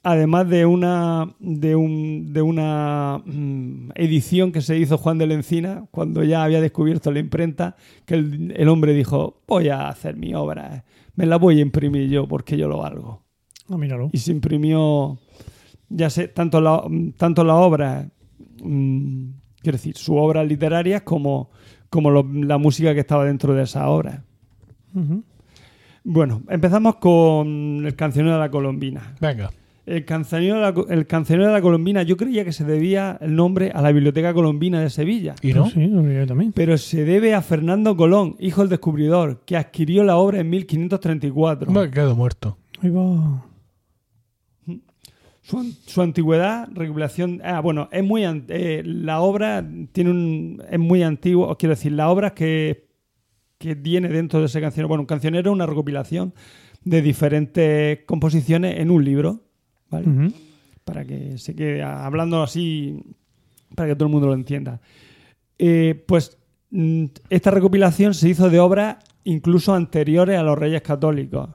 además de una de un, de una mm, edición que se hizo Juan de la Encina cuando ya había descubierto la imprenta, que el, el hombre dijo, voy a hacer mi obra, me la voy a imprimir yo porque yo lo valgo. Ah, míralo. Y se imprimió, ya sé, tanto la, tanto la obra, mm, quiero decir, su obra literaria como, como lo- la música que estaba dentro de esa obra. Bueno, empezamos con el cancionero de la Colombina. Venga. El cancionero, de la, el cancionero de la Colombina, yo creía que se debía el nombre a la Biblioteca Colombina de Sevilla, ¿Y no? Sí, lo yo también. pero se debe a Fernando Colón, hijo del descubridor, que adquirió la obra en 1534. Me quedo muerto. Ahí va. Su, an- su antigüedad, recopilación. Ah, bueno, es muy eh, la obra tiene un es muy antiguo, os quiero decir, la obra que, que tiene dentro de ese cancionero, bueno, un cancionero es una recopilación de diferentes composiciones en un libro, Para que se quede hablando así, para que todo el mundo lo entienda. Eh, pues mm, esta recopilación se hizo de obras incluso anteriores a los Reyes Católicos.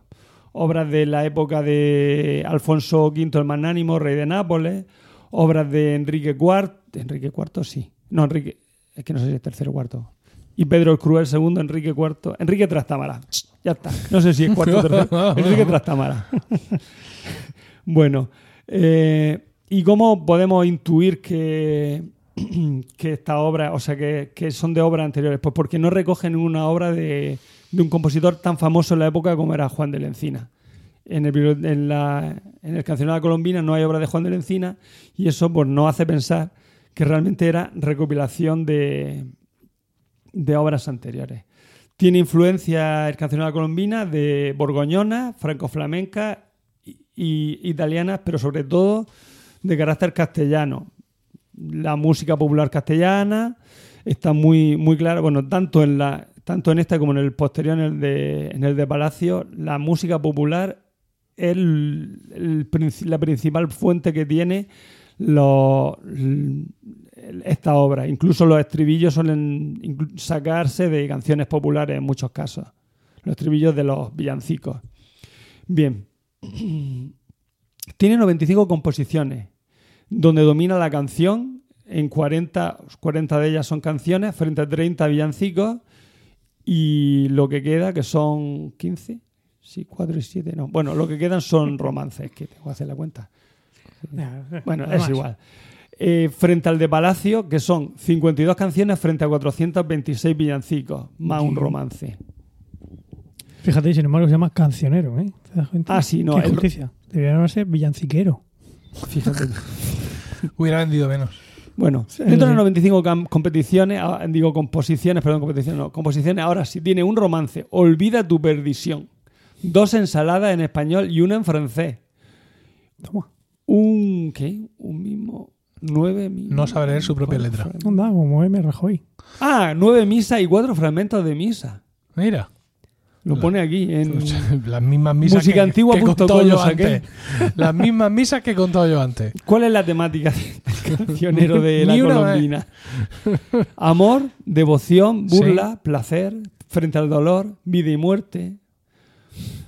Obras de la época de Alfonso V el Magnánimo, rey de Nápoles. Obras de Enrique IV. Enrique IV, sí. No, Enrique. Es que no sé si es tercero o cuarto. Y Pedro el Cruel II, Enrique IV. Enrique Trastámara. Ya está. No sé si es cuarto o tercero. Enrique Trastámara. bueno. eh, ¿Y cómo podemos intuir que, esta obra, o sea, que, son de obras anteriores? Pues porque no recogen una obra de, de un compositor tan famoso en la época como era Juan de la Encina. En el, en la, Colombina no hay obra de Juan de la Encina y eso pues, nos hace pensar que realmente era recopilación de, de obras anteriores. Tiene influencia el la Colombina de borgoñona, franco-flamenca y, y italianas, pero sobre todo de carácter castellano. La música popular castellana está muy, muy clara, bueno, tanto en la tanto en esta como en el posterior, en el de, en el de Palacio, la música popular es el- la principal fuente que tiene esta obra. Incluso los estribillos suelen sacarse de canciones populares en muchos casos. Los estribillos de los villancicos. Bien. Tiene 95 composiciones, donde domina la canción. En 40, 40 de ellas son canciones, frente a 30 villancicos. Y lo que queda, que son 15, sí, 4 y 7, no. Bueno, lo que quedan son romances, que tengo que hacer la cuenta. Bueno, es igual. Eh, frente al de Palacio, que son 52 canciones frente a 426 villancicos, más un romance. Fíjate, sin embargo, se llama cancionero, ¿eh? ¿Te das cuenta? Ah, sí, no, Qué el- justicia. Debería llamarse villanciquero. Fíjate. Hubiera vendido menos. Bueno, Sí, dentro de sí. las 95 cam- competiciones, ah, digo composiciones, perdón, competiciones, no, composiciones, ahora sí tiene un romance, Olvida tu perdición, dos ensaladas en español y una en francés. Toma. Un, ¿qué? Un mismo, nueve No sabe leer su propia letra. Anda, como M. Rajoy. Ah, nueve misas y cuatro fragmentos de misa. Mira. Lo pone aquí en... Las mismas misas Música que, antigua que punto contó com, yo antes. Las mismas misas que he contado yo antes. ¿Cuál es la temática del cancionero de la vez. colombina? Amor, devoción, burla, placer, frente al dolor, vida y muerte.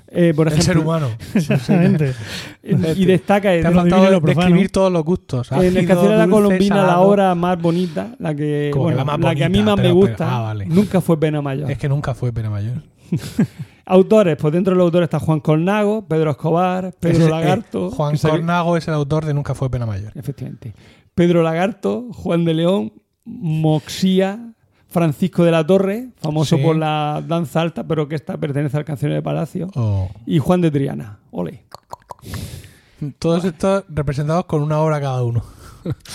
Eh, por El ejemplo, ser humano. Exactamente. y destaca Te ha en, lo faltado divino y lo profano. describir todos los gustos. en el cancionero de la colombina la obra más bonita, la que, bueno, la más la que a mí más me gusta, pero- ah, vale. nunca fue Pena Mayor. Es que nunca fue pena mayor. Autores, pues dentro de los autores está Juan Colnago, Pedro Escobar, Pedro Ese- eh, Lagarto. Juan Cornago es el autor de Nunca fue pena mayor. Efectivamente. Pedro Lagarto, Juan de León, Moxía, Francisco de la Torre, famoso Sí. por la danza alta, pero que esta pertenece al cancionero de Palacio, O- y Juan de Triana. Ole. Todos estos representados con una obra cada uno.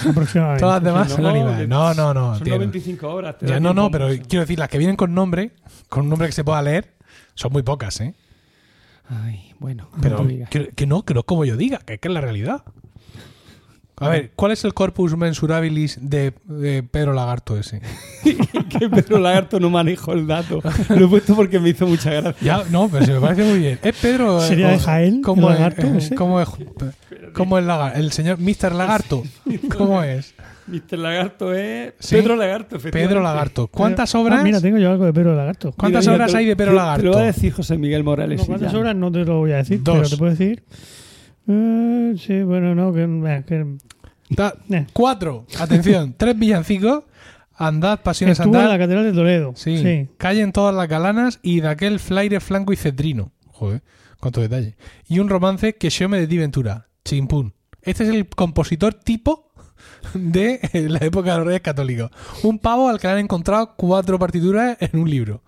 Aproximadamente. Todas las demás son No, animadas. No, no, no. Son tiene- 95 horas. Ya no, no, pero mucho. quiero decir, las que vienen con nombre, con un nombre que se pueda leer, son muy pocas, ¿eh? Ay, bueno. Pero no que, que no, que no es como yo diga, que es que es la realidad. A ver, ¿cuál es el corpus mensurabilis de, de Pedro Lagarto ese? que Pedro Lagarto no manejó el dato. Lo he puesto porque me hizo mucha gracia. Ya, no, pero se me parece muy bien. ¿Es Pedro? ¿Sería de Jaén, ¿Cómo el es, lagarto eh, ese? ¿Cómo es, cómo es lagar- el señor Mr. Lagarto? ¿Cómo es? Mr. Lagarto es Sí. Pedro Lagarto. Pedro Lagarto. ¿Cuántas Ah, obras? mira, tengo yo algo de Pedro Lagarto. ¿Cuántas Mira, obras te- hay de Pedro te- Lagarto? Te lo va a decir José Miguel Morales. No, ¿Cuántas ya. horas? No te lo voy a decir, Dos. pero te puedo decir. Eh, sí, bueno, no, que, eh, que Eh. Cuatro. Atención. Tres villancicos. Andad, pasiones estuvo en andad. la Catedral de Toledo. Sí. sí. Callen todas las galanas y de aquel flaire flanco y cetrino. Joder, cuánto detalle. Y un romance que yo me de ti ventura. Chimpún. Este es el compositor tipo de la época de los reyes católicos. Un pavo al que le han encontrado cuatro partituras en un libro.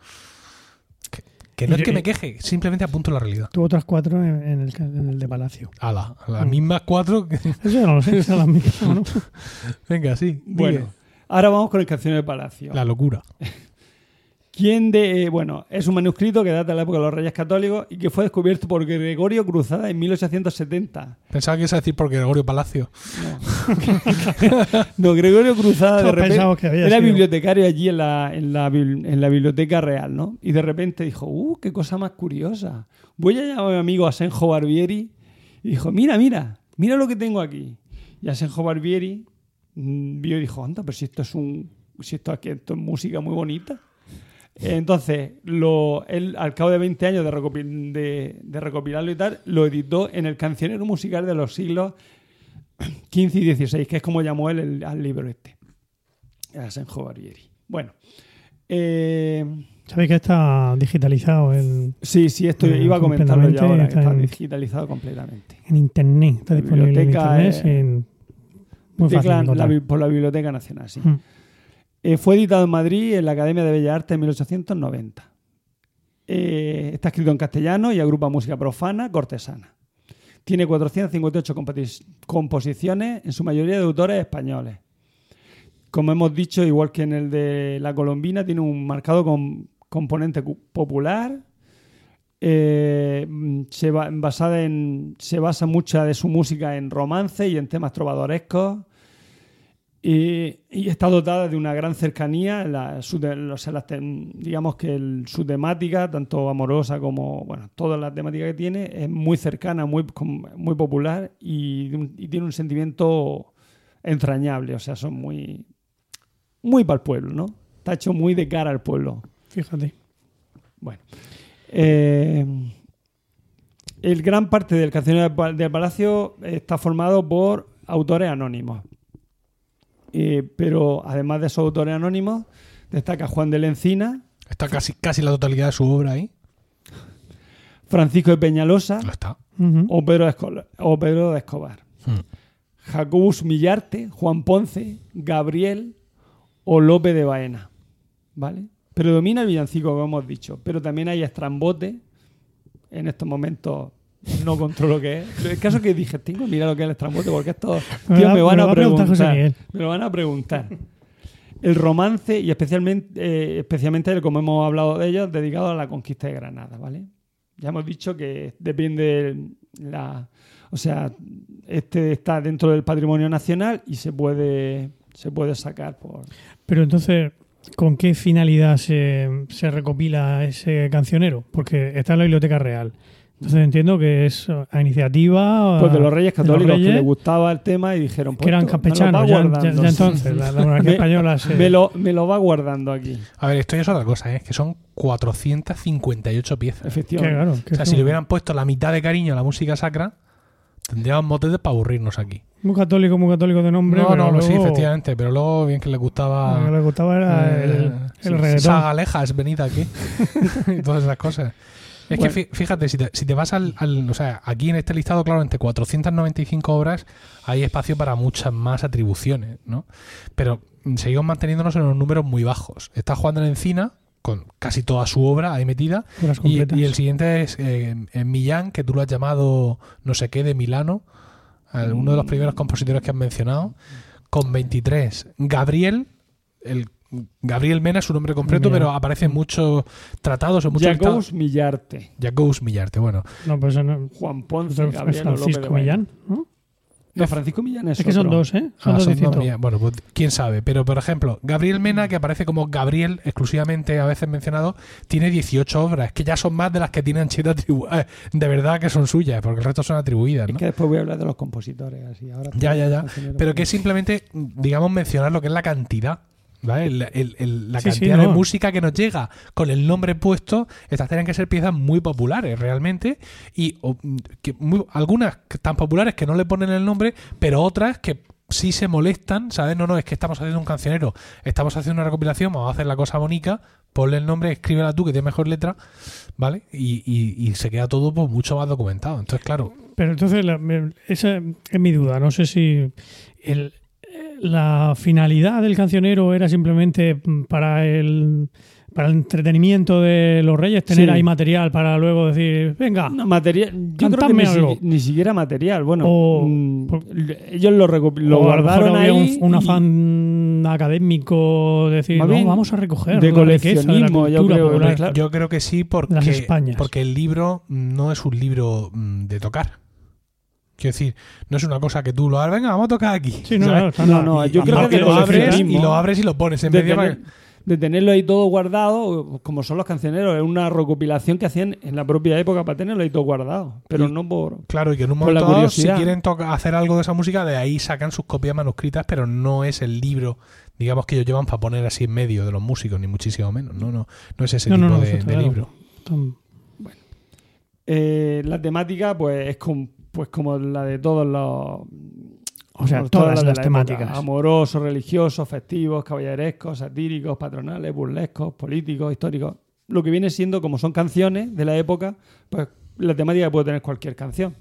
Que, no Y- es que me queje, simplemente apunto la realidad. Tuvo otras cuatro en, en el, en el de Palacio. Ala, las Mm. mismas cuatro. que- Eso ya no lo sé, son las mismas, ¿no? Venga, sí. Bueno, digue. ahora vamos con el Cancionero de Palacio. La locura. ¿Quién de.? eh, bueno, es un manuscrito que data de la época de los Reyes Católicos y que fue descubierto por Gregorio Cruzada en 1870. Pensaba que ibas a decir por Gregorio Palacio. No, Gregorio Cruzada de repente que había era sido. bibliotecario allí en la, en, la, en la biblioteca real, ¿no? Y de repente dijo, ¡uh, qué cosa más curiosa! Voy a llamar a mi amigo Asenjo Barbieri y dijo, mira, mira, mira lo que tengo aquí. Y Asenjo Barbieri mm, vio y dijo, anda, pero si esto es un... Si esto, aquí, esto es música muy bonita. Entonces, lo, él, al cabo de 20 años de, recopi- de- de recopilarlo y tal, lo editó en el cancionero musical de los siglos XV y XVI, que es como llamó él el- al libro este. Asenjo Barbieri. Bueno. eh, Sabéis que está digitalizado en, sí, sí, esto iba a comentarlo ya ahora, está en- digitalizado completamente. en internet. Está La disponible en internet. sin- muy fácil la por la Biblioteca Nacional, sí. Mm. Eh, fue editado en Madrid en la Academia de Bellas Artes en 1890. Eh, está escrito en castellano y agrupa música profana, cortesana. Tiene 458 compoti- composiciones, en su mayoría de autores españoles. Como hemos dicho, igual que en el de La Colombina, tiene un marcado com- componente popular. Eh, se, en, se basa mucha de su música en romance y en temas trovadorescos. Y, y está dotada de una gran cercanía. La, su las digamos que el- su temática, tanto amorosa como bueno, toda la temática que tiene, es muy cercana, muy, muy popular y, tiene un sentimiento entrañable. O sea, son muy, muy para el pueblo, ¿no? Está hecho muy de cara al pueblo. Fíjate. Bueno. Eh, el gran parte del cancionero del Palacio está formado por autores anónimos. Eh, pero además de esos autores anónimos, destaca Juan de la Encina, Está casi, casi la totalidad de su obra ahí. Francisco de Peñalosa Lo está. O Pedro, de Esco- o Pedro de Escobar. Hmm. Jacobus Millarte, Juan Ponce, Gabriel o Lope de Baena. ¿Vale? Predomina el villancico, como hemos dicho, pero también hay estrambote. En estos momentos no controlo qué es. El caso que dije, tengo que mirar lo que es el estrambote porque estos Me tíos me van a preguntar. Me lo van a preguntar. El romance y especialmente, eh, especialmente el, como hemos hablado de ellos, dedicado a la conquista de Granada, ¿vale? Ya hemos dicho que depende la, o sea, este está dentro del patrimonio nacional y se puede se puede sacar por Pero entonces, ¿con qué finalidad se, se recopila ese cancionero? Porque está en la Biblioteca Real. Entonces entiendo que es a iniciativa pues de los Reyes los Católicos que les gustaba el tema y dijeron pues que eran lo campechanos va ya, ya- entonces. La, la monarquía Me- española se... me lo, me lo va guardando aquí, A ver, esto ya es otra cosa, ¿eh? que son 458 piezas. efectivamente. claro, O sea, si le hubieran puesto la mitad de cariño a la música sacra, tendríamos motetes para aburrirnos aquí. Muy católico, muy católico de nombre. no, pero no, sí, luego- efectivamente, pero luego bien que le Lo que gustaba le gustaba era eh, el, el sí, reggaetón. esa galeja es venida aquí y todas esas cosas. Es Bueno. que fí- fíjate, si te, si te vas al, al- O sea, aquí en este listado, claro, entre 495 obras hay espacio para muchas más atribuciones, ¿no? Pero seguimos manteniéndonos en unos números muy bajos. Está Juan de la Encina, con casi toda su obra ahí metida, y, el siguiente es eh, en Millán, que tú lo has llamado no sé qué de Milano, uno de los primeros compositores que has mencionado, con 23. Gabriel, el Gabriel Mena es su nombre completo, Mira. pero aparece en muchos tratados o muchos Jacobus listados. Millarte. Jacobus Millarte, bueno. No, pues no, Juan Ponce, Gabriel Francisco. Millán, ¿no? No, Francisco Millán es, Es que son otro. dos, ¿eh? Son Ah, dos son distintos. dos Millán. Bueno, pues quién sabe. Pero, por ejemplo, Gabriel Mena, que aparece como Gabriel exclusivamente a veces mencionado, tiene 18 obras, que ya son más de las que tiene atribu- eh, de verdad que son suyas, porque el resto son atribuidas, Es ¿no? que después voy a hablar de los compositores. Así. Ahora Ya, ya, ya. Pero que es simplemente, digamos, mencionar lo que es la cantidad. ¿Vale? El- el- el- la Sí, sí, cantidad de no. música que nos llega con el nombre puesto, estas tienen que ser piezas muy populares realmente y o, que muy- algunas tan populares que no le ponen el nombre, pero otras que sí se molestan, ¿sabes? No, no, es que estamos haciendo un cancionero, estamos haciendo una recopilación, vamos a hacer la cosa bonita, ponle el nombre, escríbela tú que tiene mejor letra, ¿vale? Y, y- y se queda todo pues, mucho más documentado. Entonces, claro, Pero entonces, la- me- esa es mi duda. No sé si el- la finalidad del cancionero era simplemente mm, para el, para el entretenimiento de los reyes, tener Sí. ahí material para luego decir, venga, No, material. Yo creo que Cantadme ni, si- algo. ni siquiera material. Bueno, O- mm, por- ellos lo, lo guardaron ahí. un, un y- afán académico decir, no, vamos a recoger de la coleccionismo, yo creo, popular. claro. Yo creo que sí, porque, porque el libro no es un libro mm, de tocar. Quiero decir, no es una cosa que tú lo hagas, venga, vamos a tocar aquí. Sí, no, no, No, no, yo creo que lo abres y lo abres y lo pones en medio. de tenerlo ahí todo guardado, como son los cancioneros, es una recopilación que hacían en la propia época para tenerlo ahí todo guardado. Pero Y- no por. Claro, y que en un momento dado, si quieren hacer algo de esa música, de ahí sacan sus copias manuscritas, pero no es el libro, digamos, que ellos llevan para poner así en medio de los músicos, ni muchísimo menos. No, no, no es ese No, no, tipo no, de, está de libro. Tan- Eh, la temática, pues, es com- pues como la de todos los. O sea, todas las la temáticas. época. Amorosos, religiosos, festivos, caballerescos, satíricos, patronales, burlescos, políticos, históricos. Lo que viene siendo, como son canciones de la época, pues la temática puede tener cualquier canción.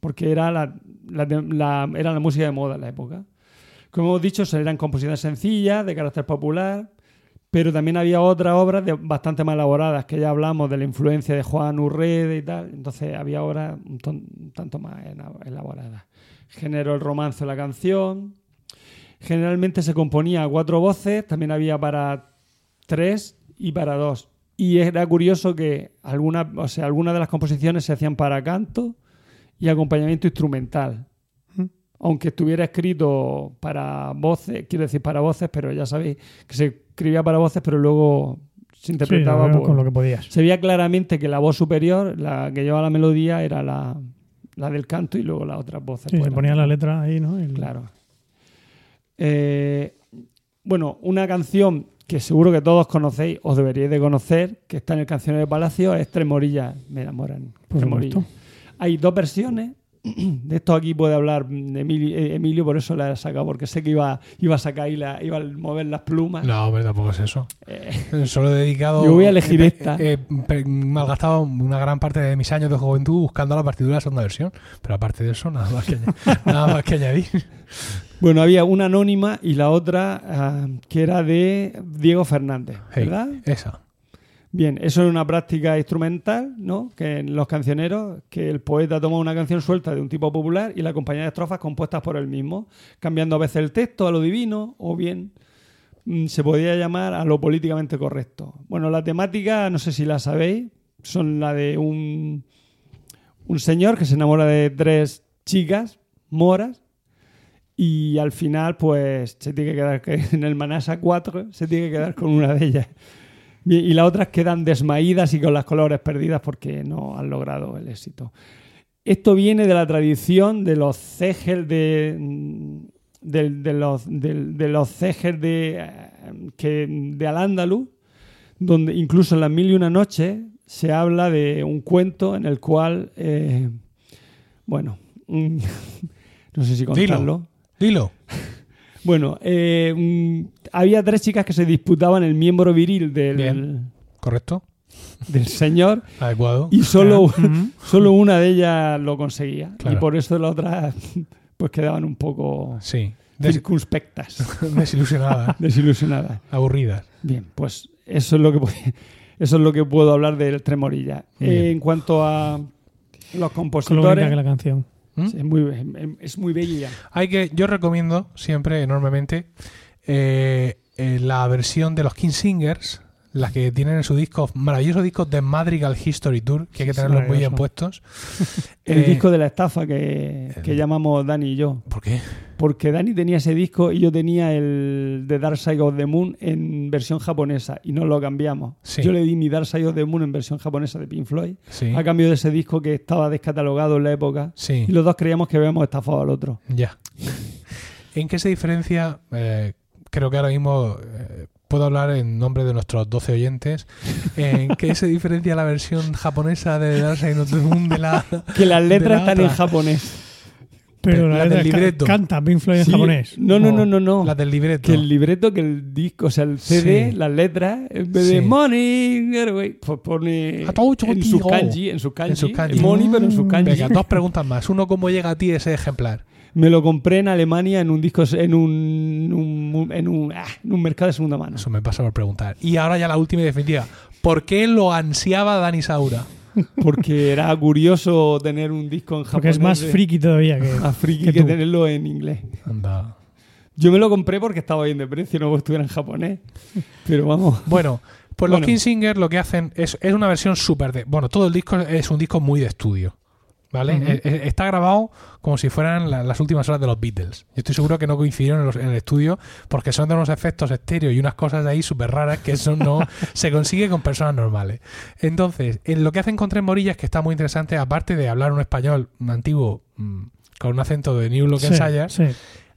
Porque era la, la te- la- era la música de moda en la época. Como hemos dicho, eran composiciones sencillas, de carácter popular, pero también había otras obras de- bastante más elaboradas, que ya hablamos de la influencia de Juan Urrede y tal. Entonces había obras un, ton- un tanto más elaboradas. Género el romance la canción. Generalmente se componía a cuatro voces, también había para tres y para dos. Y era curioso que algunas, o sea, algunas de las composiciones se hacían para canto y acompañamiento instrumental. Aunque estuviera escrito para voces, quiero decir para voces, pero ya sabéis que se escribía para voces, pero luego se Sí, interpretaba veo por- con lo que podías. Se veía claramente que la voz superior, la que llevaba la melodía, era la, la del canto y luego las otras voces. Sí, pues, se eran- ponía la letra ahí, ¿no? El- Claro. Eh, bueno, una canción que seguro que todos conocéis, os deberíais de conocer, que está en el Cancionero de Palacio, es Tres Morillas me enamoran. Por Tres. Morillas. Hay dos versiones. De esto aquí puede hablar Emilio, eh, Emilio, por eso la he sacado, porque sé que iba, iba a sacar y la, iba a mover las plumas. No, hombre, tampoco es eso. Eh, Solo he dedicado. Yo voy a elegir esta. He, malgastado una gran parte de mis años de juventud buscando la partitura de la segunda versión. Pero aparte de eso, nada más que, nada más que añadir. bueno, había una anónima y la otra ah, que era de Diego Fernández, Hey, ¿verdad? esa. Bien, eso es una práctica instrumental, ¿no? Que en los cancioneros, que el poeta toma una canción suelta de un tipo popular y la acompaña de estrofas compuestas por él mismo, cambiando a veces el texto a lo divino o bien mm, se podría llamar a lo políticamente correcto. Bueno, la temática, no sé si la sabéis, son la de un, un señor que se enamora de tres chicas moras y al final pues se tiene que quedar que en el Manasa 4 se tiene que quedar con una de ellas. Y las otras quedan desmaídas y con las colores perdidas porque no han logrado el éxito. Esto viene de la tradición de los cejes de, mm, de, de los, de, de los cejes de, eh, que, de Al-Ándalus, donde incluso en las mil y una noches se habla de un cuento en el cual, eh, bueno, no sé si contarlo. Dilo. Bueno, eh, había tres chicas que se disputaban el miembro viril del, Bien. ¿Correcto? del señor Adecuado. y solo, solo una de ellas lo conseguía. Claro. Y por eso las otras pues quedaban un poco Sí. Des- circunspectas, desilusionada. desilusionadas. aburrida. Bien, pues eso es lo que eso es lo que puedo hablar del Tremorilla. Eh, en cuanto a los compositores, que la canción. ¿Mm? Sí, es, muy, es muy bella. Hay que, yo recomiendo siempre enormemente eh, eh, la versión de los King Singers, la que tienen en su disco, maravilloso disco de Madrigal History Tour, que hay que tenerlos muy bien puestos. El Eh, disco de la estafa que, que el- llamamos Dani y yo. ¿Por qué? Porque Dani tenía ese disco y yo tenía el de Dark Side of the Moon en versión japonesa y no lo cambiamos. Sí. Yo le di mi Dark Side of the Moon en versión japonesa de Pink Floyd Sí. a cambio de ese disco que estaba descatalogado en la época Sí. y los dos creíamos que habíamos estafado al otro. Ya. ¿En qué se diferencia? Eh, creo que ahora mismo eh, puedo hablar en nombre de nuestros 12 oyentes. ¿En qué se diferencia la versión japonesa de Dark Side of the Moon de la. Que las de letras la están en japonés. Pero La la, del libreto. canta Pink Floyd en Sí. japonés. No, no, no, no, no. La del libreto? Que el libreto, que el disco, o sea, el CD, Sí. las letras, en vez de Sí. money, getaway, pues pone en su kanji, en su kanji, En su kanji. money, pero en su kanji. Venga, dos preguntas más. Uno, ¿cómo llega a ti ese ejemplar? Me lo compré en Alemania en un disco, en un, un- en un, ah, en un mercado de segunda mano. Eso me pasa por preguntar. Y ahora ya la última y definitiva. ¿Por qué lo ansiaba Dani Saura? Porque era curioso tener un disco en japonés. Porque es más friki todavía que. más friki que que, tú. tenerlo en inglés. Anda. Yo me lo compré porque estaba bien de precio, no porque estuviera en japonés. Pero vamos. Bueno, pues los Bueno. King Singers lo que hacen es, es una versión súper de. Bueno, todo el disco es un disco muy de estudio. ¿Vale? Eh, Está grabado como si fueran la- las últimas horas de los Beatles. Yo estoy seguro que no coincidieron en, los- en el estudio porque son de unos efectos estéreo y unas cosas de ahí súper raras que eso no se consigue con personas normales. Entonces, en lo que hacen con Tres Morillas, que está muy interesante, aparte de hablar un español antiguo mm, con un acento de New Look Sí, Ensayers, sí.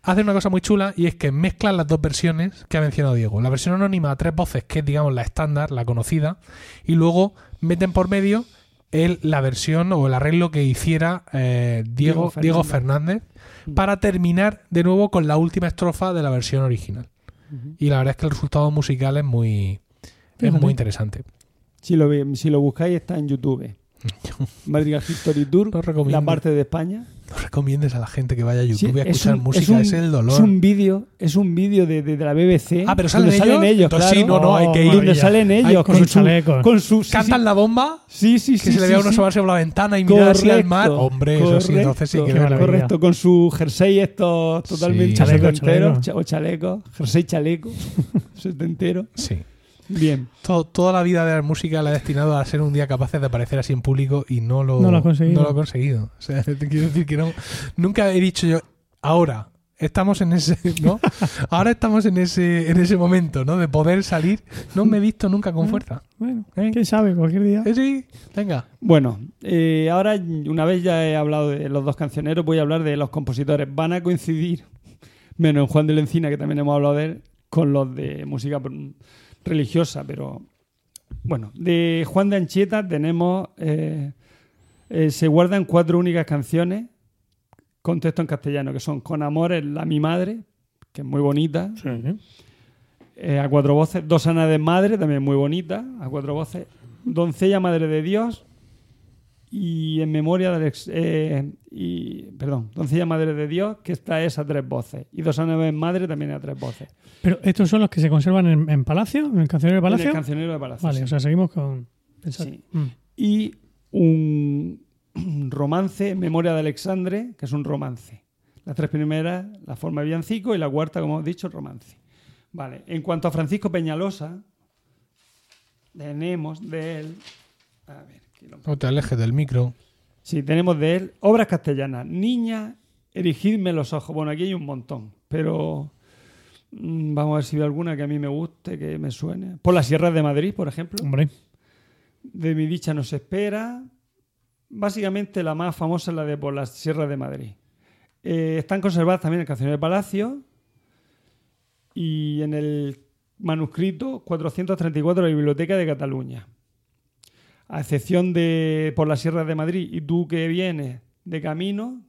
hacen una cosa muy chula y es que mezclan las dos versiones que ha mencionado Diego. La versión anónima a tres voces, que es digamos la estándar, la conocida, y luego meten por medio el, la versión o el arreglo que hiciera eh, Diego, Diego Diego Fernández. Fernández para terminar de nuevo con la última estrofa de la versión original. Y la verdad es que el resultado musical es muy, es muy interesante. Si lo, si lo buscáis, está en YouTube. Madrigal History Tour, la parte de España. No recomiendes a la gente que vaya a Sí, YouTube a es escuchar un- música, es, un- el dolor. Es un vídeo, es un vídeo de, de- de la BBC. Ah, pero salen ellos. salen ellos, Entonces claro. sí, no, no, hay que ir. Donde salen ellos Ay, con con, sus su, chalecos. con su sí, Cantan sí, la bomba Sí, sí, sí. que se le sí, vea uno sí. asomarse por la ventana y mirar hacia el mar. Correcto, Hombre, eso sí, entonces sí que Qué correcto, maravilla. correcto, con su jersey estos totalmente Sí. Chaleco, chaleco. cha- o chaleco, jersey chaleco, setentero. Sí. Bien. Todo- toda la vida de la música la he destinado a ser un día capaces de aparecer así en público y no lo, No lo ha conseguido. no lo he conseguido. O sea, te quiero decir que no. Nunca he dicho yo, ahora. Estamos en ese, ¿no? Ahora estamos en ese, en ese momento, ¿no? De poder salir. No me he visto nunca con fuerza. Bueno, ¿Eh? quién sabe, cualquier día. ¿Eh, sí? Venga. Bueno, eh, ahora una vez ya he hablado de los dos cancioneros, voy a hablar de los compositores. Van a coincidir, menos en Juan de la Encina, que también hemos hablado de él, con los de música religiosa, pero bueno, de Juan de Anchieta tenemos, eh, eh, se guardan cuatro únicas canciones con texto en castellano, que son Con amor es la mi madre, que es muy bonita, Sí. eh, a cuatro voces, Dos Anas de Madre, también muy bonita, a cuatro voces, Doncella Madre de Dios y en memoria del ex, eh, y perdón, Doncella Madre de Dios, que esta es a tres voces, y Dos de Madre también a tres voces. Pero estos son los que se conservan en, en Palacio, en el cancionero de En Palacio. el cancionero de Palacio. Vale, sí. o sea, seguimos con. Sí. Mm. Y un romance en memoria de Alexandre, que es un romance. Las tres primeras, la forma de villancico, y la cuarta, como hemos dicho, romance. Vale, en cuanto a Francisco Peñalosa, tenemos de él. A ver, No te alejes del micro. Sí, tenemos de él obras castellanas. Niña, erigidme los ojos. Bueno, aquí hay un montón, pero mm, vamos a ver si veo alguna que a mí me guste, que me suene. Por las sierras de Madrid, por ejemplo. Hombre, De mi dicha no se espera. Básicamente la más famosa es la de Por las sierras de Madrid. Eh, están conservadas también en Canciones de Palacio y en el manuscrito 434 de la Biblioteca de Cataluña. A excepción de Por las sierras de Madrid y tú que vienes de camino,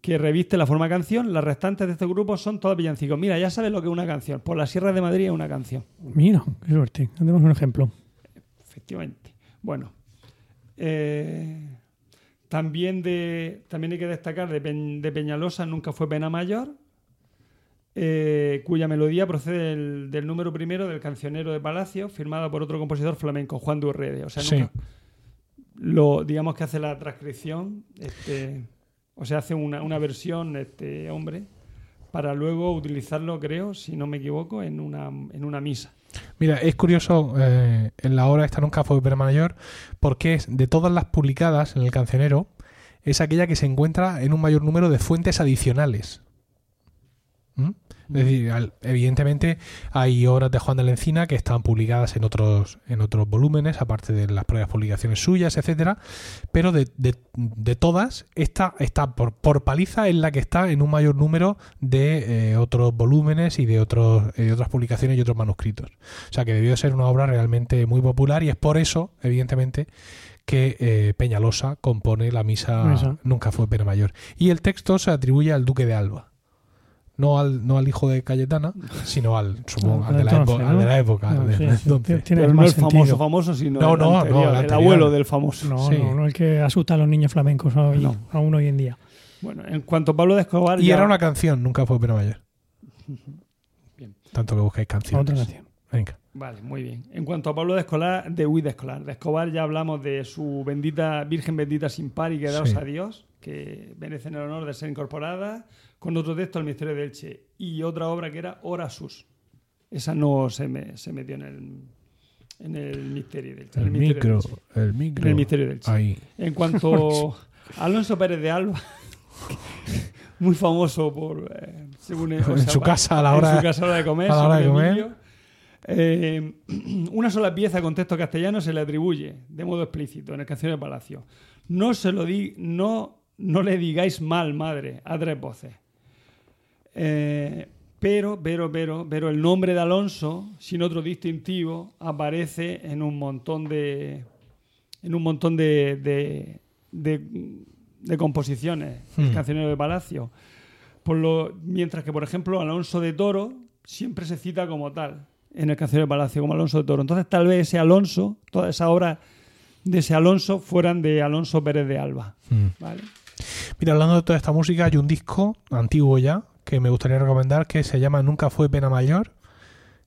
que reviste la forma canción, las restantes de este grupo son todas villancicos. Mira, ya sabes lo que es una canción. Por las sierras de Madrid es una canción. mira, qué suerte. Tenemos un ejemplo. Efectivamente. Bueno. eh, también, de, también hay que destacar de, de Peñalosa Nunca fue pena mayor, eh, cuya melodía procede del, del número primero del cancionero de Palacio, firmada por otro compositor flamenco, Juan de Urrede. O sea, Sí. nunca- lo, digamos que hace la transcripción este, O sea, hace una, una versión este hombre para luego utilizarlo, creo, si no me equivoco, en una, en una misa. Mira, es curioso, eh, en la obra esta nunca fue mayor, porque es de todas las publicadas en el cancionero, es aquella que se encuentra en un mayor número de fuentes adicionales. ¿Mm? Es decir, al- evidentemente hay obras de Juan de la Encina que están publicadas en otros, en otros volúmenes, aparte de las propias publicaciones suyas, etcétera. Pero de, de- de todas, esta está por, por paliza es la que está en un mayor número de eh, otros volúmenes y de otros, eh, de otras publicaciones y otros manuscritos. O sea que debió ser una obra realmente muy popular y es por eso, evidentemente, que eh, Peñalosa compone la misa Misa. Nunca fue pena mayor. Y el texto se atribuye al duque de Alba. No al, no al hijo de Cayetana, sino al, supongo, Al al, de, la entonces, época, al de ¿no? la época. De- sí, entonces. tiene Pero no más el famoso sentido. famoso, sino No, el, no, no, anterior, el el anterior. abuelo del famoso. No, Sí. no, no el que asusta a los niños flamencos hoy, No. aún hoy en día. Bueno, en cuanto a Pablo de Escobar, Y ya- era una canción, nunca fue pena mayor. Bien. Tanto que buscáis canciones. Otra canción. Venga. Vale, muy bien. En cuanto a Pablo de Escolar, de de Escolar. De Escobar ya hablamos de su bendita Virgen bendita sin par y que daos Sí. a Dios, que merecen el honor de ser incorporada, con otro texto, El misterio de Elche, y otra obra que era Hora Sus. Esa no se, me- se metió en el, en el misterio de Elche. en El de micro, Elche. el micro. En el misterio de Elche. Ahí. En cuanto a Alonso Pérez de Alba, muy famoso por eh, según o En su casa a la hora- en su casa a la hora de comer, a la hora de comer. Emilio. Eh, una sola pieza con texto castellano se le atribuye de modo explícito en el Canción de Palacio. No se lo di, no, no le digáis mal, madre, a tres voces. Eh, pero, pero, pero, pero el nombre de Alonso, sin otro distintivo, aparece en un montón de, en un montón de, de, de- de composiciones del Hmm. cancionero de Palacio. Por lo, mientras que, por ejemplo, Alonso de Toro siempre se cita como tal en el cancionero de Palacio, como Alonso de Toro. Entonces, tal vez ese Alonso, toda esa obra de ese Alonso fueran de Alonso Pérez de Alba. Mm. ¿vale? Mira, hablando de toda esta música, hay un disco antiguo ya que me gustaría recomendar que se llama Nunca fue pena mayor.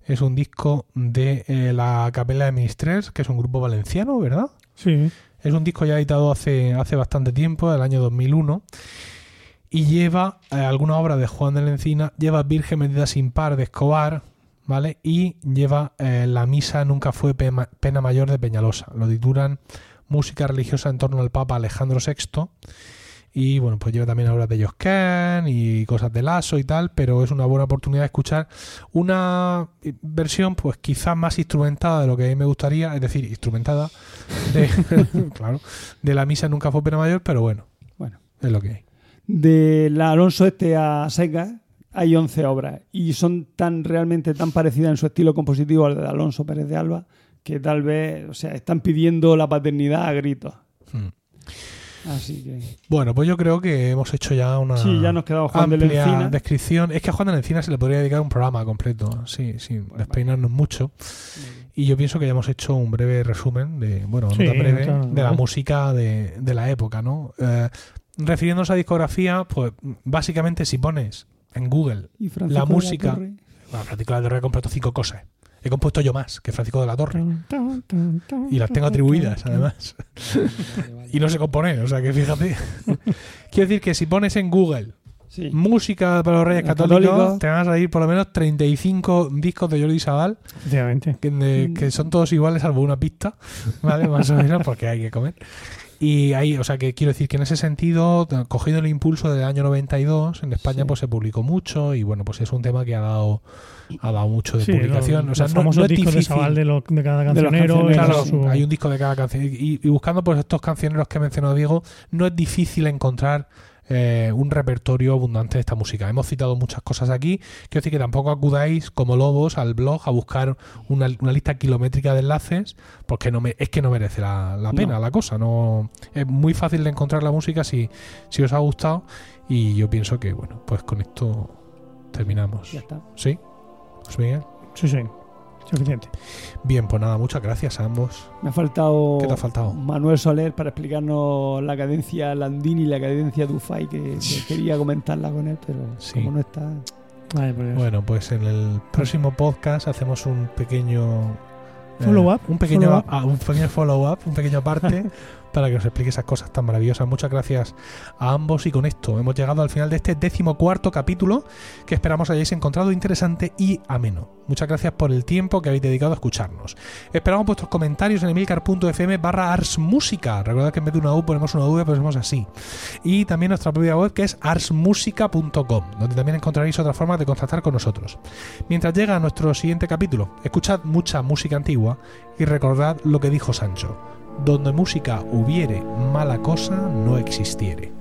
Es un disco de eh, la Capella de Ministres, que es un grupo valenciano, ¿verdad? Sí. Es un disco ya editado hace, hace bastante tiempo, del año 2001. Y lleva eh, alguna obra de Juan de la Encina, lleva Virgen Bendita sin par de Escobar, ¿vale? Y lleva eh, La Misa Nunca fue pena, mayor de Peñalosa. Lo titulan Música religiosa en torno al Papa Alejandro VI. Y bueno, pues lleva también obras de Josquin y cosas de Lasso y tal, pero es una buena oportunidad de escuchar una versión, pues quizás más instrumentada de lo que a mí me gustaría, es decir, instrumentada de, claro, de la misa nunca fue pena mayor, pero bueno, Bueno. es lo que hay. de la Alonso este a Seca hay 11 obras y son tan realmente tan parecidas en su estilo compositivo al de Alonso Pérez de Alba que tal vez, o sea, están pidiendo la paternidad a gritos. Hmm. Así que Bueno, pues yo creo que hemos hecho ya una sí, ya nos quedamos Juan de la Encina. descripción. Es que a Juan de la Encina se le podría dedicar un programa completo, sí, sin despeinarnos mucho. Y yo pienso que ya hemos hecho un breve resumen de, bueno, Sí, nota breve claro, de la ¿no? música de, de la época, ¿no? Eh, refiriéndonos a discografía, pues básicamente si pones en Google Y Francisco la de música- Torre. Bueno, Francisco de la Torre he compuesto cinco cosas. He compuesto yo más que Francisco de la Torre. Y las tengo atribuidas, además. y no sé componer, o sea que fíjate. Quiero decir que si pones en Google Sí. música para los Reyes Católicos, te van a salir por lo menos 35 discos de Jordi Sabal, que, de- que son todos iguales, salvo una pista, ¿vale? Más o menos, porque hay que comer. Y ahí, o sea, que quiero decir que en ese sentido, cogido el impulso del año 92, en España Sí. pues se publicó mucho y bueno, pues es un tema que ha dado ha dado mucho de Sí, publicación. o sea, no, no es de difícil. Sabal de, lo- de cada De cancionero. Claro, su- hay un disco de cada canción. Y, y buscando pues estos cancioneros que ha mencionado Diego, no es difícil encontrar eh, un repertorio abundante de esta música. Hemos citado muchas cosas aquí. Quiero decir que tampoco acudáis como lobos al blog a buscar una, una lista kilométrica de enlaces, porque no me, es que no merece la, la pena No. la cosa. No, es muy fácil de encontrar la música si, si os ha gustado. Y yo pienso que, bueno, pues con esto terminamos. Ya está. ¿Sí? José Miguel. Sí, sí. Suficiente. Bien, pues nada, muchas gracias a ambos. Me ha faltado, ¿Qué te ha faltado? Manuel Soler para explicarnos la cadencia Landini y la cadencia Dufay, que, que quería comentarla con él, pero Sí. como no está. Vale, pues, Bueno, pues en el próximo podcast hacemos un pequeño Follow up, un pequeño follow up. ah, un pequeño follow up, un pequeño parte para que nos explique esas cosas tan maravillosas. Muchas gracias a ambos y con esto hemos llegado al final de este decimocuarto capítulo que esperamos hayáis encontrado interesante y ameno. Muchas gracias por el tiempo que habéis dedicado a escucharnos. Esperamos vuestros comentarios en emilcar.fm barra arsmusica. Recordad que en vez de una U ponemos una V, ponemos así. Y también nuestra propia web que es arsmusica.com, donde también encontraréis otras formas de contactar con nosotros. Mientras llega nuestro siguiente capítulo, escuchad mucha música antigua y recordad lo que dijo Sancho. Donde música hubiere, mala cosa no existiere.